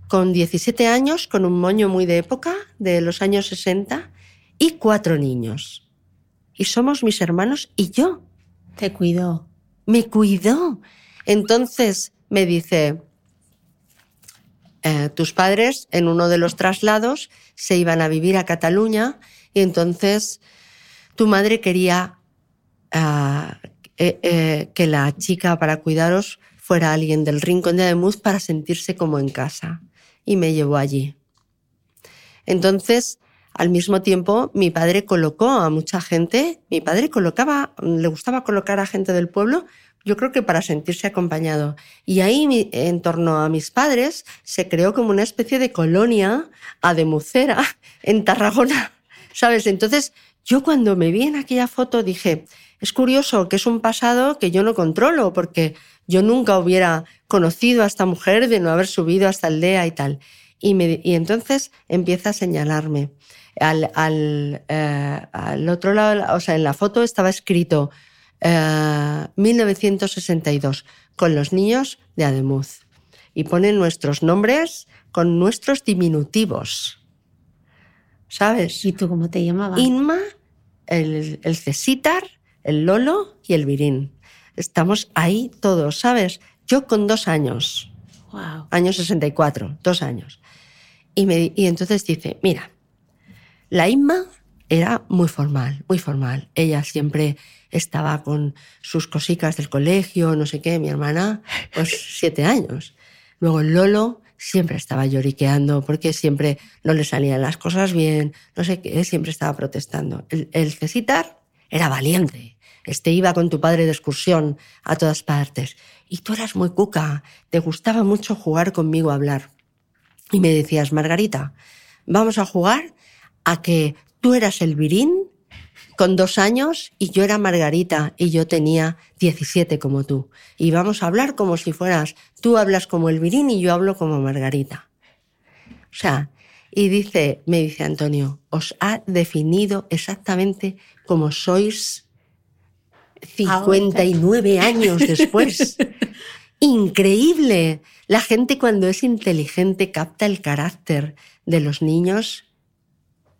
con 17 años, con un moño muy de época, de los años 60, y cuatro niños. Y somos mis hermanos y yo. Te cuidó. Me cuidó. Entonces me dice, eh, tus padres en uno de los traslados se iban a vivir a Cataluña y entonces tu madre quería eh, eh, que la chica para cuidaros fuera alguien del rincón de Ademuz para sentirse como en casa. Y me llevó allí. Entonces, al mismo tiempo, mi padre colocó a mucha gente, mi padre colocaba, le gustaba colocar a gente del pueblo, yo creo que para sentirse acompañado. Y ahí, en torno a mis padres, se creó como una especie de colonia ademucera en Tarragona, ¿sabes? Entonces, yo cuando me vi en aquella foto dije, es curioso que es un pasado que yo no controlo, porque yo nunca hubiera conocido a esta mujer de no haber subido a esta aldea y tal. Y entonces empieza a señalarme. Al, al, eh, al, otro lado, o sea, en la foto estaba escrito 1962, eh, con los niños de Ademuz. Y ponen nuestros nombres con nuestros diminutivos. ¿Sabes? ¿Y tú cómo te llamabas? Inma, el, el Cesitar, el Lolo y el Virín. Estamos ahí todos, ¿sabes? Yo con dos años. Wow. Año 64, dos años. Y, me, y entonces dice, mira, la Inma era muy formal, muy formal. Ella siempre estaba con sus cositas del colegio, no sé qué, mi hermana, pues siete años. Luego el Lolo siempre estaba lloriqueando porque siempre no le salían las cosas bien, no sé qué, siempre estaba protestando. El, el Cesitar era valiente, este iba con tu padre de excursión a todas partes. Y tú eras muy cuca, te gustaba mucho jugar conmigo a hablar. Y me decías, Margarita, vamos a jugar a que tú eras el virín con dos años y yo era Margarita y yo tenía 17 como tú. Y vamos a hablar como si fueras, tú hablas como el virín y yo hablo como Margarita. O sea, y dice, me dice Antonio, os ha definido exactamente como sois 59 años después. Increíble. La gente cuando es inteligente capta el carácter de los niños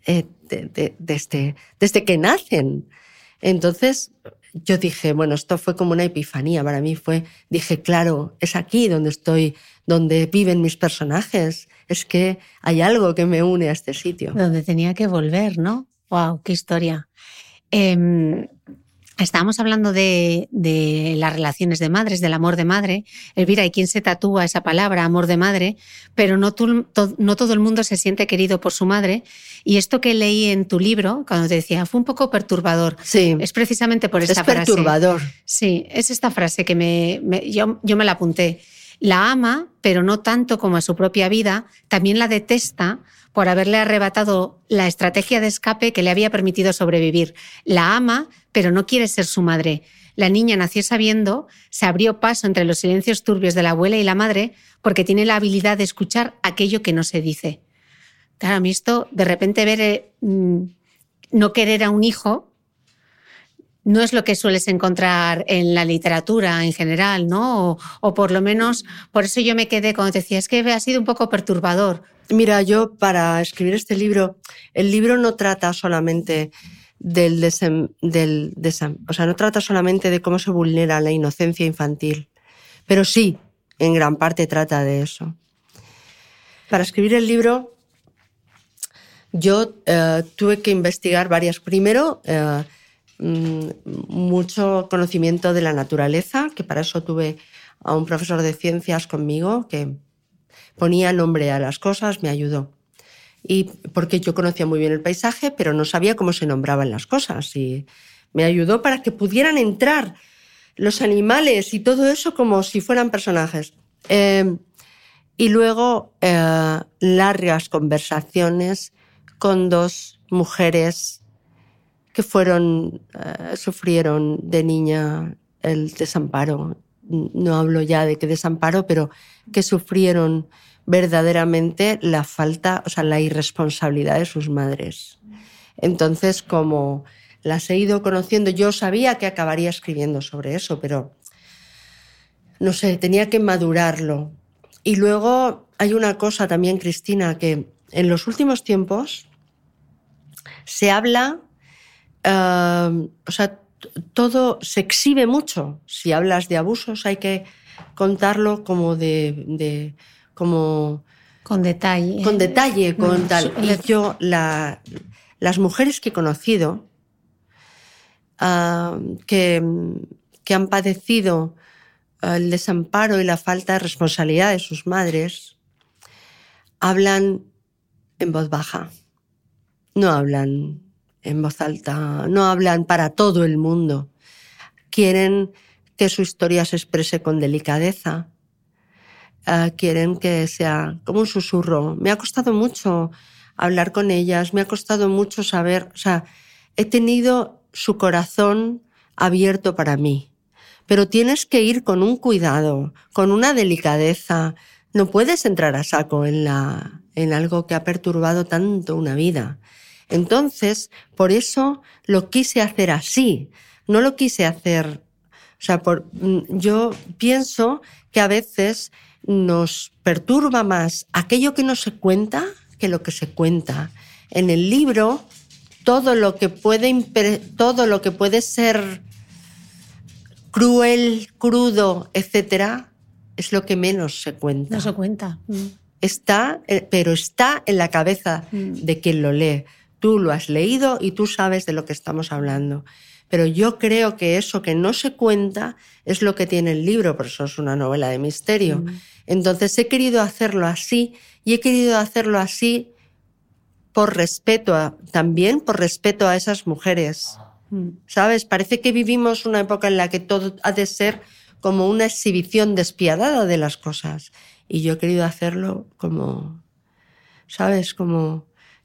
eh, desde, desde que nacen. Entonces yo dije, bueno, esto fue como una epifanía para mí. Fue, dije, claro, es aquí donde estoy, donde viven mis personajes. Es que hay algo que me une a este sitio. Donde tenía que volver, ¿no? Wow, qué historia. Em, Estábamos hablando de, las relaciones de madres, del amor de madre. Elvira, hay quien se tatúa esa palabra, amor de madre, pero no, no, todo el mundo se siente querido por su madre. Y esto que leí en tu libro, cuando te decía, fue un poco perturbador. Sí. Es precisamente por esta frase. Es perturbador. Sí, es esta frase que me, yo, yo me la apunté. La ama, pero no tanto como a su propia vida. También la detesta por haberle arrebatado la estrategia de escape que le había permitido sobrevivir. La ama, pero no quiere ser su madre. La niña nació sabiendo, se abrió paso entre los silencios turbios de la abuela y la madre porque tiene la habilidad de escuchar aquello que no se dice. Claro, a mí esto, de repente ver eh, mm, no querer a un hijo, no es lo que sueles encontrar en la literatura en general, ¿no? O, o, por lo menos, por eso yo me quedé cuando te decía, es que ha sido un poco perturbador. Mira, yo para escribir este libro, el libro no trata solamente del, del o sea, no trata solamente de cómo se vulnera la inocencia infantil, pero sí, en gran parte trata de eso. Para escribir el libro, yo eh, tuve que investigar varias. Primero, eh, mm, mucho conocimiento de la naturaleza, que para eso tuve a un profesor de ciencias conmigo que ponía nombre a las cosas, me ayudó. Y porque yo conocía muy bien el paisaje, pero no sabía cómo se nombraban las cosas. Y me ayudó para que pudieran entrar los animales y todo eso como si fueran personajes. Em, y luego eh, largas conversaciones con dos mujeres que fueron, eh, sufrieron de niña el desamparo. No hablo ya de qué desamparo, pero que sufrieron verdaderamente la falta, o sea, la irresponsabilidad de sus madres. Entonces, como las he ido conociendo, yo sabía que acabaría escribiendo sobre eso, pero no sé, tenía que madurarlo. Y luego hay una cosa también, Cristina, que en los últimos tiempos se habla, eh, o sea, todo se exhibe mucho. Si hablas de abusos hay que contarlo como de como... Con detalle. Con detalle, con tal. Y yo, la, las mujeres que he conocido, ah, que, que han padecido ah, el desamparo y la falta de responsabilidad de sus madres, hablan en voz baja, no hablan en voz alta, no hablan para todo el mundo. Quieren que su historia se exprese con delicadeza, Ah, quieren que sea como un susurro. Me ha costado mucho hablar con ellas, me ha costado mucho saber, o sea, he tenido su corazón abierto para mí. Pero tienes que ir con un cuidado, con una delicadeza. No puedes entrar a saco en la, en algo que ha perturbado tanto una vida. Entonces, por eso lo quise hacer así. No lo quise hacer, o sea, por, mm, yo pienso que a veces nos perturba más aquello que no se cuenta que lo que se cuenta. En el libro, todo lo que puede, todo lo que puede ser cruel, crudo, etcétera, es lo que menos se cuenta. No se cuenta. Mm. Está, eh, pero está en la cabeza mm. de quien lo lee. Tú lo has leído y tú sabes de lo que estamos hablando. Pero yo creo que eso que no se cuenta es lo que tiene el libro, por eso es una novela de misterio. Mm. Entonces he querido hacerlo así y he querido hacerlo así por respeto también por respeto a esas mujeres. Mm. ¿Sabes? Parece que vivimos una época en la que todo ha de ser como una exhibición despiadada de las cosas. Y yo he querido hacerlo como, ¿sabes? Como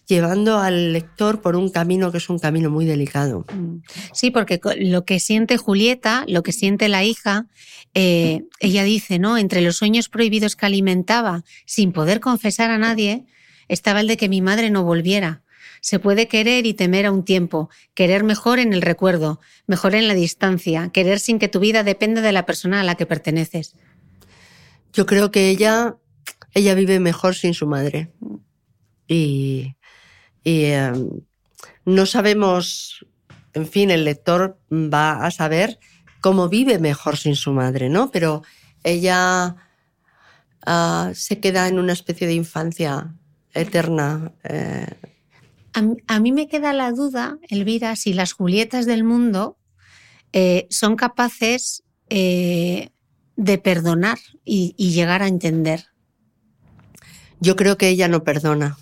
llevando al lector por un camino que es un camino muy delicado. Mm. Sí, porque lo que siente Julieta, lo que siente la hija, eh, ella dice, ¿no? Entre los sueños prohibidos que alimentaba, sin poder confesar a nadie, estaba el de que mi madre no volviera. Se puede querer y temer a un tiempo, querer mejor en el recuerdo, mejor en la distancia, querer sin que tu vida dependa de la persona a la que perteneces. Yo creo que ella, ella vive mejor sin su madre. Y, y em, no sabemos, en fin, el lector va a saber cómo vive mejor sin su madre, ¿no? Pero ella ah, se queda en una especie de infancia eterna. Eh. A, mí me queda la duda, Elvira, si las Julietas del mundo eh, son capaces eh, de perdonar y, y llegar a entender. Yo creo que ella no perdona.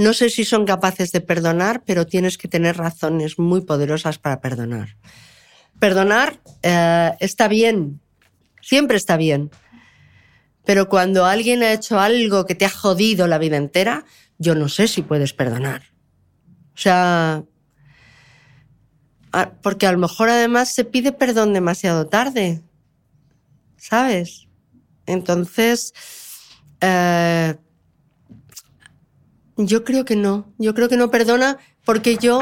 No sé si son capaces de perdonar, pero tienes que tener razones muy poderosas para perdonar. Perdonar eh, está bien, siempre está bien, pero cuando alguien ha hecho algo que te ha jodido la vida entera, yo no sé si puedes perdonar. O sea, a- porque a lo mejor además se pide perdón demasiado tarde, ¿sabes? Entonces, eh, yo creo que no, yo creo que no perdona porque yo,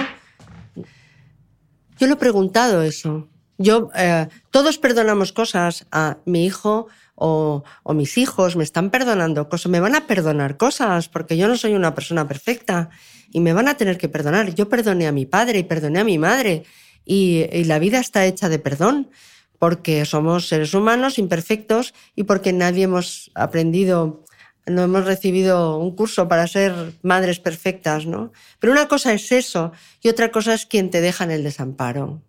yo lo he preguntado eso. Yo, eh, todos perdonamos cosas a mi hijo o, o mis hijos me están perdonando cosas, me van a perdonar cosas porque yo no soy una persona perfecta y me van a tener que perdonar. Yo perdoné a mi padre y perdoné a mi madre y, y la vida está hecha de perdón porque somos seres humanos imperfectos y porque nadie hemos aprendido, no hemos recibido un curso para ser madres perfectas, ¿no? Pero una cosa es eso y otra cosa es quien te deja en el desamparo.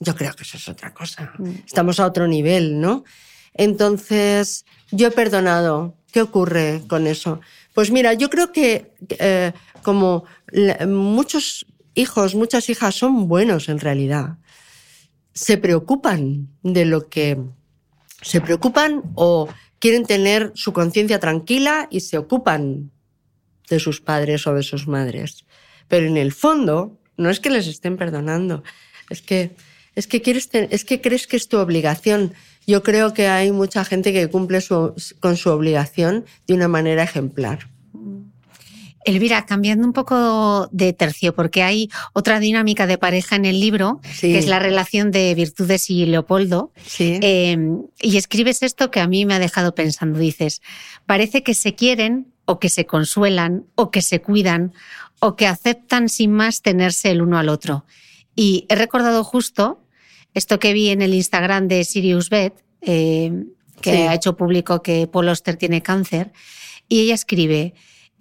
Yo creo que eso es otra cosa. Estamos a otro nivel, ¿no? Entonces, yo he perdonado. ¿Qué ocurre con eso? Pues mira, yo creo que eh, como muchos hijos, muchas hijas son buenos en realidad. Se preocupan de lo que se preocupan o quieren tener su conciencia tranquila y se ocupan de sus padres o de sus madres. Pero en el fondo, no es que les estén perdonando, es que, es que, quieres es que crees que es tu obligación. Yo creo que hay mucha gente que cumple con su obligación de una manera ejemplar. Elvira, cambiando un poco de tercio, porque hay otra dinámica de pareja en el libro, Sí. que es la relación de Virtudes y Leopoldo. Sí. Eh, y escribes esto que a mí me ha dejado pensando. Dices, parece que se quieren o que se consuelan o que se cuidan o que aceptan sin más tenerse el uno al otro. Y he recordado justo esto que vi en el Instagram de Sirius Bet, eh, que Sí. ha hecho público que Paul Oster tiene cáncer, y ella escribe,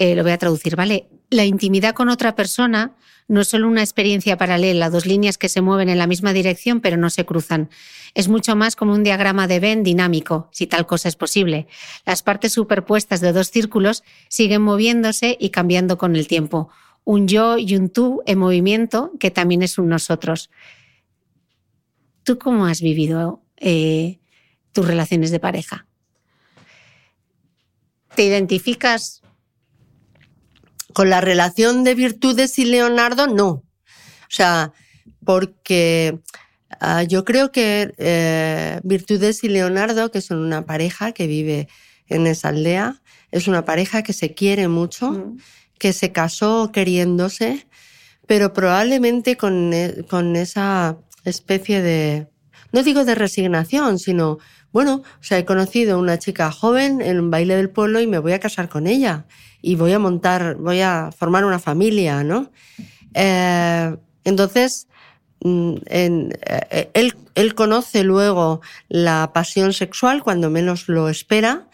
eh, lo voy a traducir, ¿vale? La intimidad con otra persona no es solo una experiencia paralela, dos líneas que se mueven en la misma dirección pero no se cruzan. Es mucho más como un diagrama de Venn dinámico, si tal cosa es posible. Las partes superpuestas de dos círculos siguen moviéndose y cambiando con el tiempo. Un yo y un tú en movimiento que también es un nosotros. ¿Tú cómo has vivido eh, tus relaciones de pareja? ¿Te identificas? Con la relación de Virtudes y Leonardo, no. O sea, porque ah, yo creo que eh, Virtudes y Leonardo, que son una pareja que vive en esa aldea, es una pareja que se quiere mucho, que se casó queriéndose, pero probablemente con, e- con esa especie de, no digo de resignación, sino, bueno, o sea, he conocido una chica joven en un baile del pueblo y me voy a casar con ella y voy a montar, voy a formar una familia, ¿no? Eh, entonces, mm, en- eh, él, él conoce luego la pasión sexual cuando menos lo espera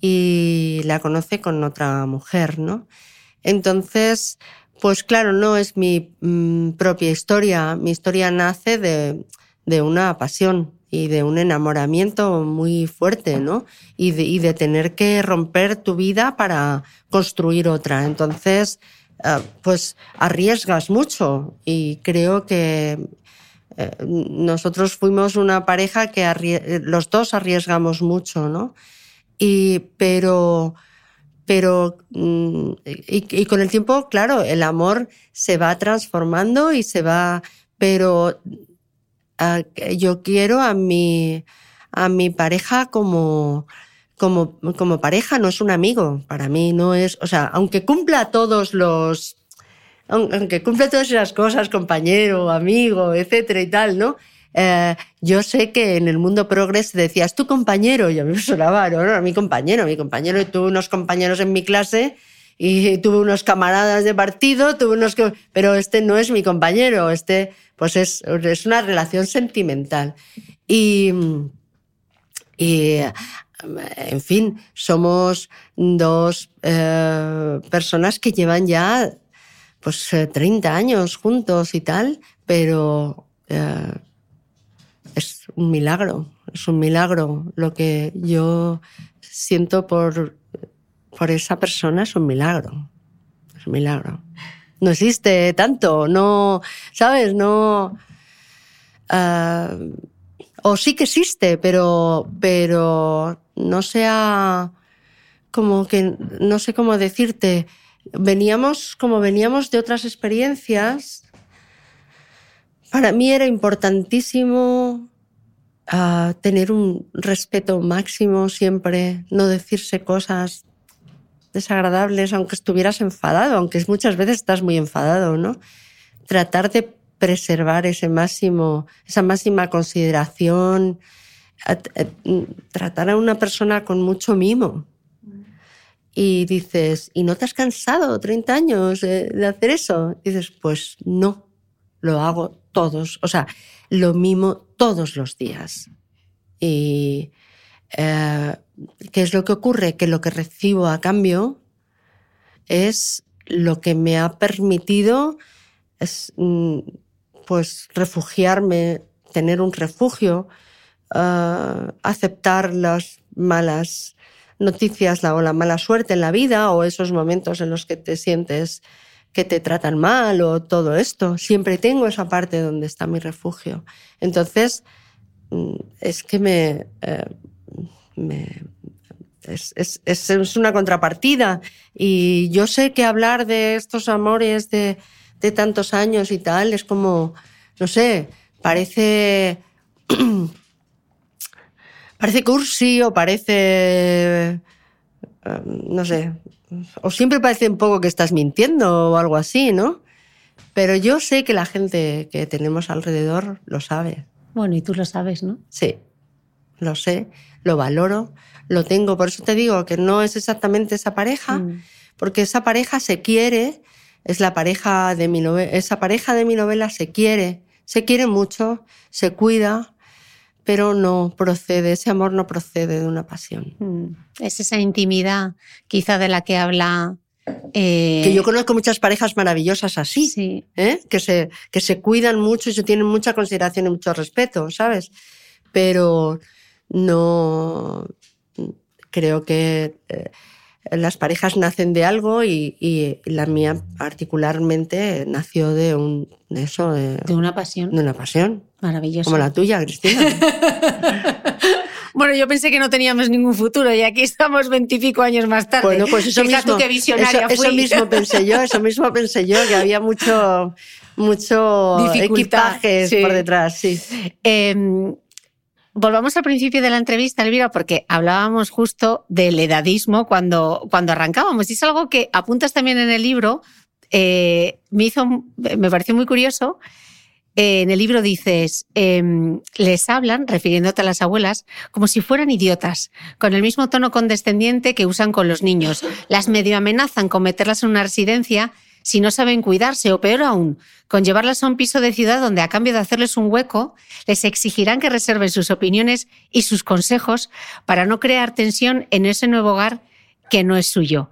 y la conoce con otra mujer, ¿no? Entonces, pues claro, no es mi mm, propia historia. Mi historia nace de, de una pasión y de un enamoramiento muy fuerte, ¿no? Y de, y de tener que romper tu vida para construir otra. Entonces, eh, pues arriesgas mucho y creo que eh, nosotros fuimos una pareja que los dos arriesgamos mucho, ¿no? Y, pero, pero, mm, y, y con el tiempo, claro, el amor se va transformando y se va, pero yo quiero a mi, a mi pareja como, como, pareja, no es un amigo. Para mí no es, o sea, aunque cumpla todos los, aun- aunque cumpla todas esas cosas, compañero, amigo, etcétera y tal, ¿no? Eh, yo sé que en el mundo progres decías tu compañero, y a mí me sonaba, no, no, mi compañero, mi compañero, y tuve unos compañeros en mi clase y tuve unos camaradas de partido, tuve unos pero este no es mi compañero, este pues es, es una relación sentimental. Y, y en fin, somos dos eh, personas que llevan ya pues eh, 30 años juntos y tal, pero eh, es un milagro, es un milagro. Lo que yo siento por, por esa persona es un milagro, es un milagro. No existe tanto, no, ¿sabes? No... ah, o sí que existe, pero, pero no sea como que, no sé cómo decirte, veníamos como veníamos de otras experiencias. Para mí era importantísimo ah, tener un respeto máximo siempre, no decirse cosas desagradables, aunque estuvieras enfadado, aunque muchas veces estás muy enfadado, ¿no? Tratar de preservar ese máximo, esa máxima consideración, a- tratar a una persona con mucho mimo. Y dices, ¿y no te has cansado 30 años eh, de hacer eso? dices, pues no, lo hago todos, o sea, lo mimo todos los días. Y eh, ¿qué es lo que ocurre? Que lo que recibo a cambio es lo que me ha permitido es, mm, pues refugiarme, tener un refugio, ah, aceptar las malas noticias o la mala suerte en la vida o esos momentos en los que te sientes que te tratan mal o todo esto. Siempre tengo esa parte donde está mi refugio. Entonces, mm, es que me... eh, me- es, es- es- una contrapartida. Y yo sé que hablar de estos amores de, de tantos años y tal es como, no sé, parece. parece cursi o parece. eh, no sé. O siempre parece un poco que estás mintiendo o algo así, ¿no? Pero yo sé que la gente que tenemos alrededor lo sabe. Bueno, y tú lo sabes, ¿no? Sí, lo sé, lo valoro, lo tengo. Por eso te digo que no es exactamente esa pareja, Mm. porque esa pareja se quiere, es la pareja de mi novela, esa pareja de mi novela se quiere, se quiere mucho, se cuida, pero no procede, ese amor no procede de una pasión. Mm. Es esa intimidad quizá de la que habla... eh, Que yo conozco muchas parejas maravillosas así. Sí. ¿eh? que, se, que se cuidan mucho y se tienen mucha consideración y mucho respeto, ¿sabes? Pero no creo que eh, las parejas nacen de algo y, y la mía particularmente nació de un de eso de, De una pasión de una pasión maravillosa. como la tuya Cristina Bueno, yo pensé que no teníamos ningún futuro y aquí estamos veintipico años más tarde. bueno pues eso mismo tú qué visionaria eso, eso fui. mismo pensé yo eso mismo pensé yo que había mucho mucho Dificultad, equipajes sí. por detrás sí Eh, volvamos al principio de la entrevista, Elvira, porque hablábamos justo del edadismo cuando, cuando arrancábamos. Y es algo que apuntas también en el libro. eh, me, hizo, me pareció muy curioso. Eh, en el libro dices, em, les hablan, refiriéndote a las abuelas, como si fueran idiotas, con el mismo tono condescendiente que usan con los niños. Las medio amenazan con meterlas en una residencia si no saben cuidarse, o peor aún, con llevarlas a un piso de ciudad donde a cambio de hacerles un hueco, les exigirán que reserven sus opiniones y sus consejos para no crear tensión en ese nuevo hogar que no es suyo.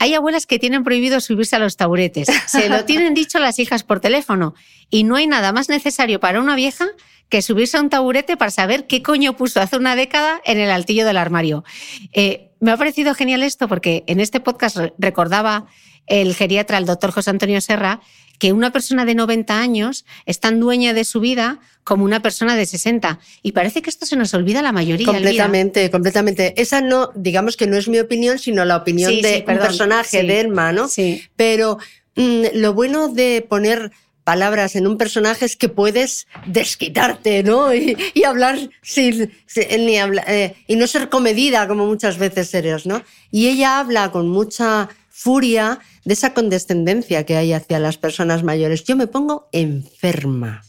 Hay abuelas que tienen prohibido subirse a los taburetes. Se lo tienen dicho las hijas por teléfono. Y no hay nada más necesario para una vieja que subirse a un taburete para saber qué coño puso hace una década en el altillo del armario. Eh, me ha parecido genial esto porque en este podcast re- recordaba el geriatra, el doctor José Antonio Serra, que una persona de 90 años es tan dueña de su vida como una persona de 60. Y parece que esto se nos olvida la mayoría. Elvira. Completamente, completamente. Esa no, digamos que no es mi opinión, sino la opinión Sí, de sí, un personaje Sí. de Elma, ¿no? Sí. Pero mm, lo bueno de poner palabras en un personaje es que puedes desquitarte, ¿no? Y, y hablar sin, sin- ni habla- eh, y no ser comedida como muchas veces eres, ¿no? Y ella habla con mucha furia de esa condescendencia que hay hacia las personas mayores. Yo me pongo enferma.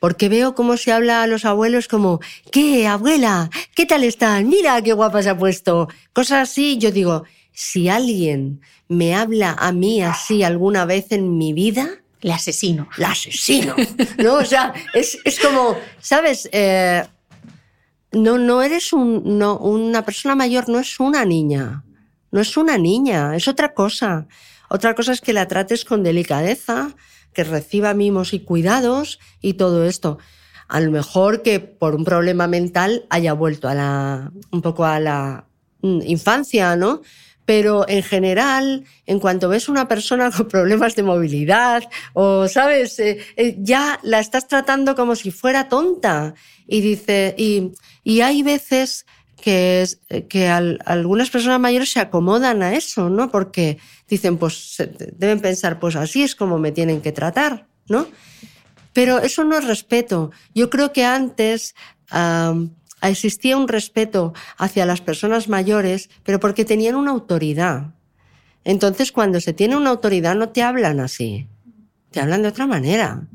Porque veo cómo se habla a los abuelos como, ¿qué, abuela? ¿Qué tal están? Mira qué guapa se ha puesto. Cosas así. Yo digo, si alguien me habla a mí así alguna vez en mi vida, Le asesino. la asesino. ¿No? O sea, es, es como, ¿sabes? Eh, no, no eres un, no, una persona mayor, no es una niña. No es una niña, es otra cosa. Otra cosa es que la trates con delicadeza, que reciba mimos y cuidados y todo esto. A lo mejor que por un problema mental haya vuelto a la, un poco a la mm, infancia, ¿no? pero en general, en cuanto ves una persona con problemas de movilidad o, ¿sabes? Eh, eh, ya la estás tratando como si fuera tonta. Y dice, y, y hay veces que, que algunas personas mayores se acomodan a eso, ¿no? Porque dicen, pues deben pensar, pues así es como me tienen que tratar, ¿no? Pero eso no es respeto. Yo creo que antes existía un respeto hacia las personas mayores, pero porque tenían una autoridad. Entonces, cuando se tiene una autoridad, no te hablan así, te hablan de otra manera.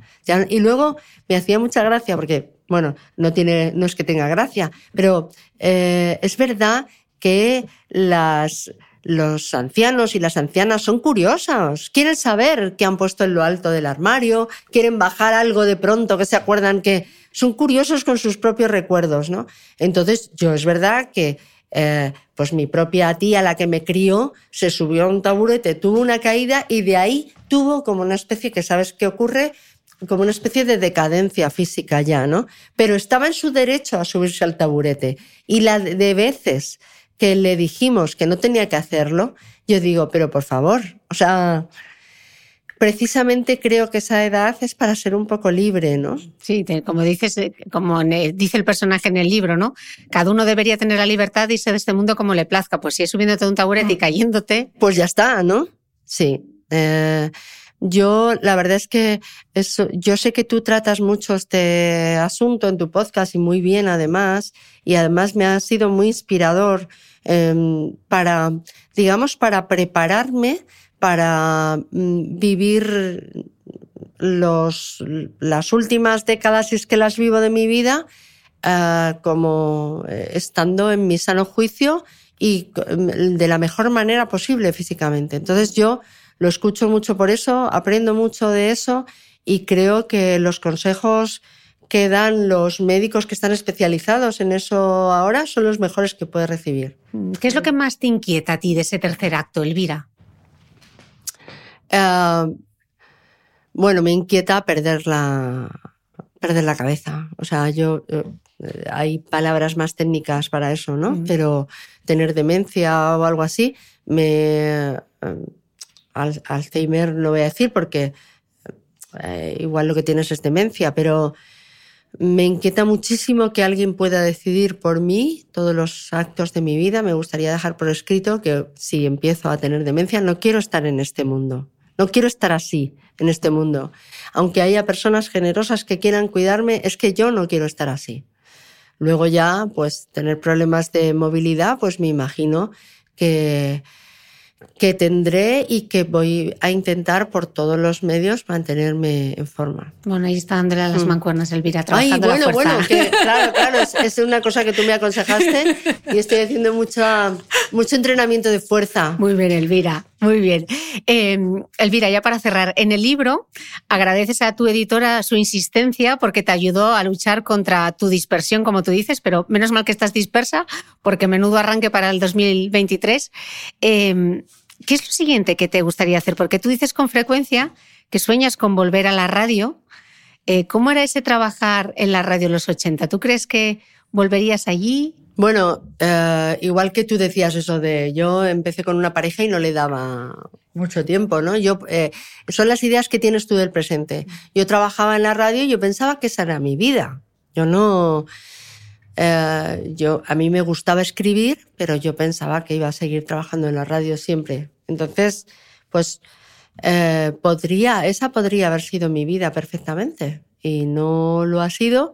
Y luego me hacía mucha gracia, porque, bueno, no, tiene, no es que tenga gracia, pero eh, es verdad que las, los ancianos y las ancianas son curiosos, quieren saber qué han puesto en lo alto del armario, quieren bajar algo de pronto, que se acuerdan que son curiosos con sus propios recuerdos, ¿no? Entonces, yo es verdad que eh, pues mi propia tía, la que me crió, se subió a un taburete, tuvo una caída y de ahí tuvo como una especie que sabes qué ocurre, como una especie de decadencia física ya, ¿no? Pero estaba en su derecho a subirse al taburete. Y la de veces que le dijimos que no tenía que hacerlo, yo digo, pero por favor, o sea, precisamente creo que esa edad es para ser un poco libre, ¿no? Sí, como dices, eh, como dice el personaje en el libro, ¿no? Cada uno debería tener la libertad de irse de este mundo como le plazca. Pues si es subiéndote de un taburete y mm. cayéndote. Pues ya está, ¿no? Sí. Eh, yo, la verdad es que eso, yo sé que tú tratas mucho este asunto en tu podcast y muy bien además, y además me ha sido muy inspirador em, para, digamos, para prepararme para mm, vivir las últimas décadas, si es que las vivo de mi vida, eh, como eh, estando en mi sano juicio y mm, de la mejor manera posible físicamente. Entonces yo lo escucho mucho por eso, aprendo mucho de eso y creo que los consejos que dan los médicos que están especializados en eso ahora son los mejores que puedes recibir. ¿Qué es lo que más te inquieta a ti de ese tercer acto, Elvira? Eh, bueno, me inquieta perder la, perder la cabeza. O sea, yo eh, hay palabras más técnicas para eso, ¿no? Pero tener demencia o algo así, me Alzheimer no voy a decir porque igual lo que tienes es demencia, pero me inquieta muchísimo que alguien pueda decidir por mí todos los actos de mi vida. Me gustaría dejar por escrito que si empiezo a tener demencia, no quiero estar en este mundo. No quiero estar así en este mundo. Aunque haya personas generosas que quieran cuidarme, es que yo no quiero estar así. Luego ya, pues tener problemas de movilidad, pues me imagino que que tendré y que voy a intentar por todos los medios mantenerme en forma. Bueno, ahí está Andrea las mm. mancuernas, Elvira, trabajando Ay, bueno, bueno, claro, claro, es, una cosa que tú me aconsejaste y estoy haciendo mucho, mucho entrenamiento de fuerza. Muy bien, Elvira, muy bien. Eh, Elvira, ya para cerrar, en el libro agradeces a tu editora su insistencia porque te ayudó a luchar contra tu dispersión, como tú dices, pero menos mal que estás dispersa porque menudo arranque para el 2023. Eh, ¿Qué es lo siguiente que te gustaría hacer? Porque tú dices con frecuencia que sueñas con volver a la radio. Eh, ¿Cómo era ese trabajar en la radio en los 80? ¿Tú crees que volverías allí? Bueno, eh, igual que tú decías eso de yo empecé con una pareja y no le daba mucho tiempo, ¿no? Yo eh, son las ideas que tienes tú del presente. Yo trabajaba en la radio y yo pensaba que esa era mi vida. Yo no eh, yo, a mí me gustaba escribir, pero yo pensaba que iba a seguir trabajando en la radio siempre. Entonces, pues eh, podría, esa podría haber sido mi vida perfectamente y no lo ha sido,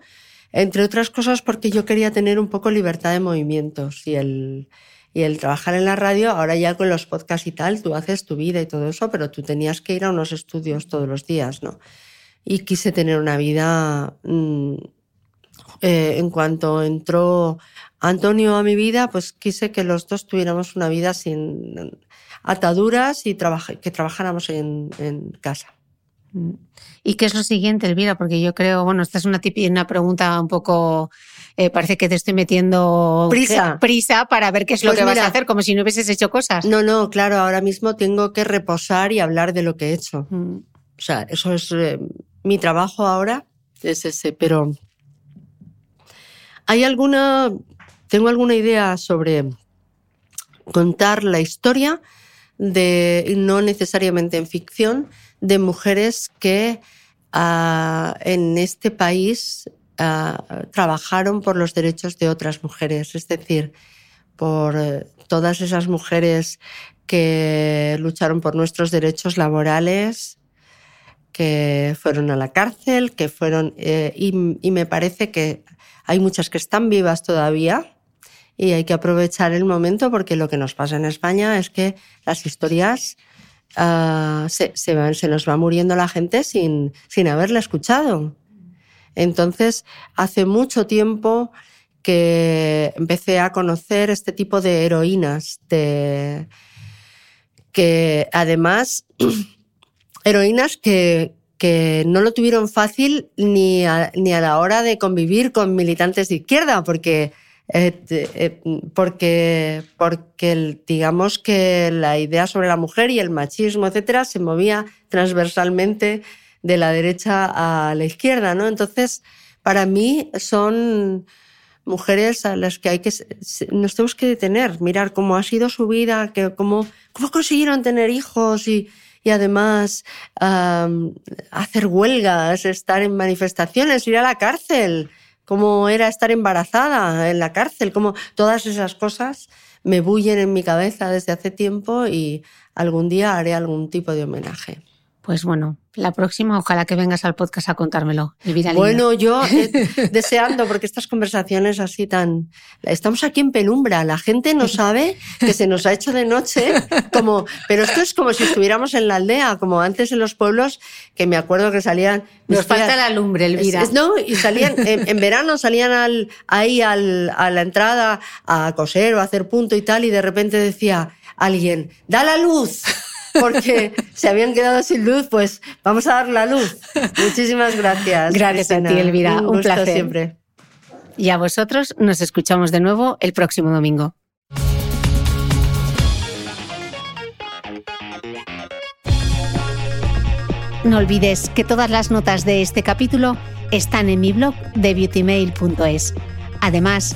entre otras cosas porque yo quería tener un poco libertad de movimientos y el, y el trabajar en la radio, ahora ya con los podcasts y tal, tú haces tu vida y todo eso, pero tú tenías que ir a unos estudios todos los días, ¿no? Y quise tener una vida mm, eh, en cuanto entró Antonio a mi vida, pues quise que los dos tuviéramos una vida sin ataduras y que trabajáramos en, casa. ¿Y qué es lo siguiente, Elvira? Porque yo creo, bueno, esta es una, una pregunta un poco eh, parece que te estoy metiendo prisa, prisa para ver qué es lo pues que vas a hacer, como si no hubieses hecho cosas. No, no, claro, ahora mismo tengo que reposar y hablar de lo que he hecho. Mm. sea, eso es eh, mi trabajo ahora, es ese, pero ¿hay alguna, tengo alguna idea sobre contar la historia de, no necesariamente en ficción, de mujeres que ah, en este país ah, trabajaron por los derechos de otras mujeres, es decir, por eh, todas esas mujeres que lucharon por nuestros derechos laborales, que fueron a la cárcel, que fueron... eh, y, y me parece que hay muchas que están vivas todavía y hay que aprovechar el momento porque lo que nos pasa en España es que las historias ah, se, se, nos va muriendo la gente sin, sin haberla escuchado. Entonces, hace mucho tiempo que empecé a conocer este tipo de heroínas, de, que además, heroínas que, que no lo tuvieron fácil ni ni a la hora de convivir con militantes de izquierda, porque, eh, eh, porque, porque digamos que la idea sobre la mujer y el machismo, etcétera, se movía transversalmente de la derecha a la izquierda, ¿no? Entonces, para mí son mujeres a las que hay que nos tenemos que detener, mirar cómo ha sido su vida, que cómo, cómo consiguieron tener hijos y, y además am, hacer huelgas, estar en manifestaciones, ir a la cárcel, cómo era estar embarazada en la cárcel, cómo todas esas cosas me bullen en mi cabeza desde hace tiempo y algún día haré algún tipo de homenaje. Pues bueno, la próxima ojalá que vengas al podcast a contármelo. Elvira Lindo. Bueno, yo eh, deseando, porque estas conversaciones así tan... Estamos aquí en penumbra, la gente no sabe que se nos ha hecho de noche, como... pero esto es como si estuviéramos en la aldea, como antes en los pueblos, que me acuerdo que salían... Nos falta la lumbre, Elvira. Es- es- no, y salían, en, en verano salían al, ahí al, a la entrada a coser o a hacer punto y tal, y de repente decía alguien, da la luz, porque se habían quedado sin luz, pues vamos a dar la luz. Muchísimas gracias. Gracias a ti, Elvira. Un gusto placer. siempre. Y a vosotros nos escuchamos de nuevo el próximo domingo. No olvides que todas las notas de este capítulo están en mi blog de beautymail.es. Además,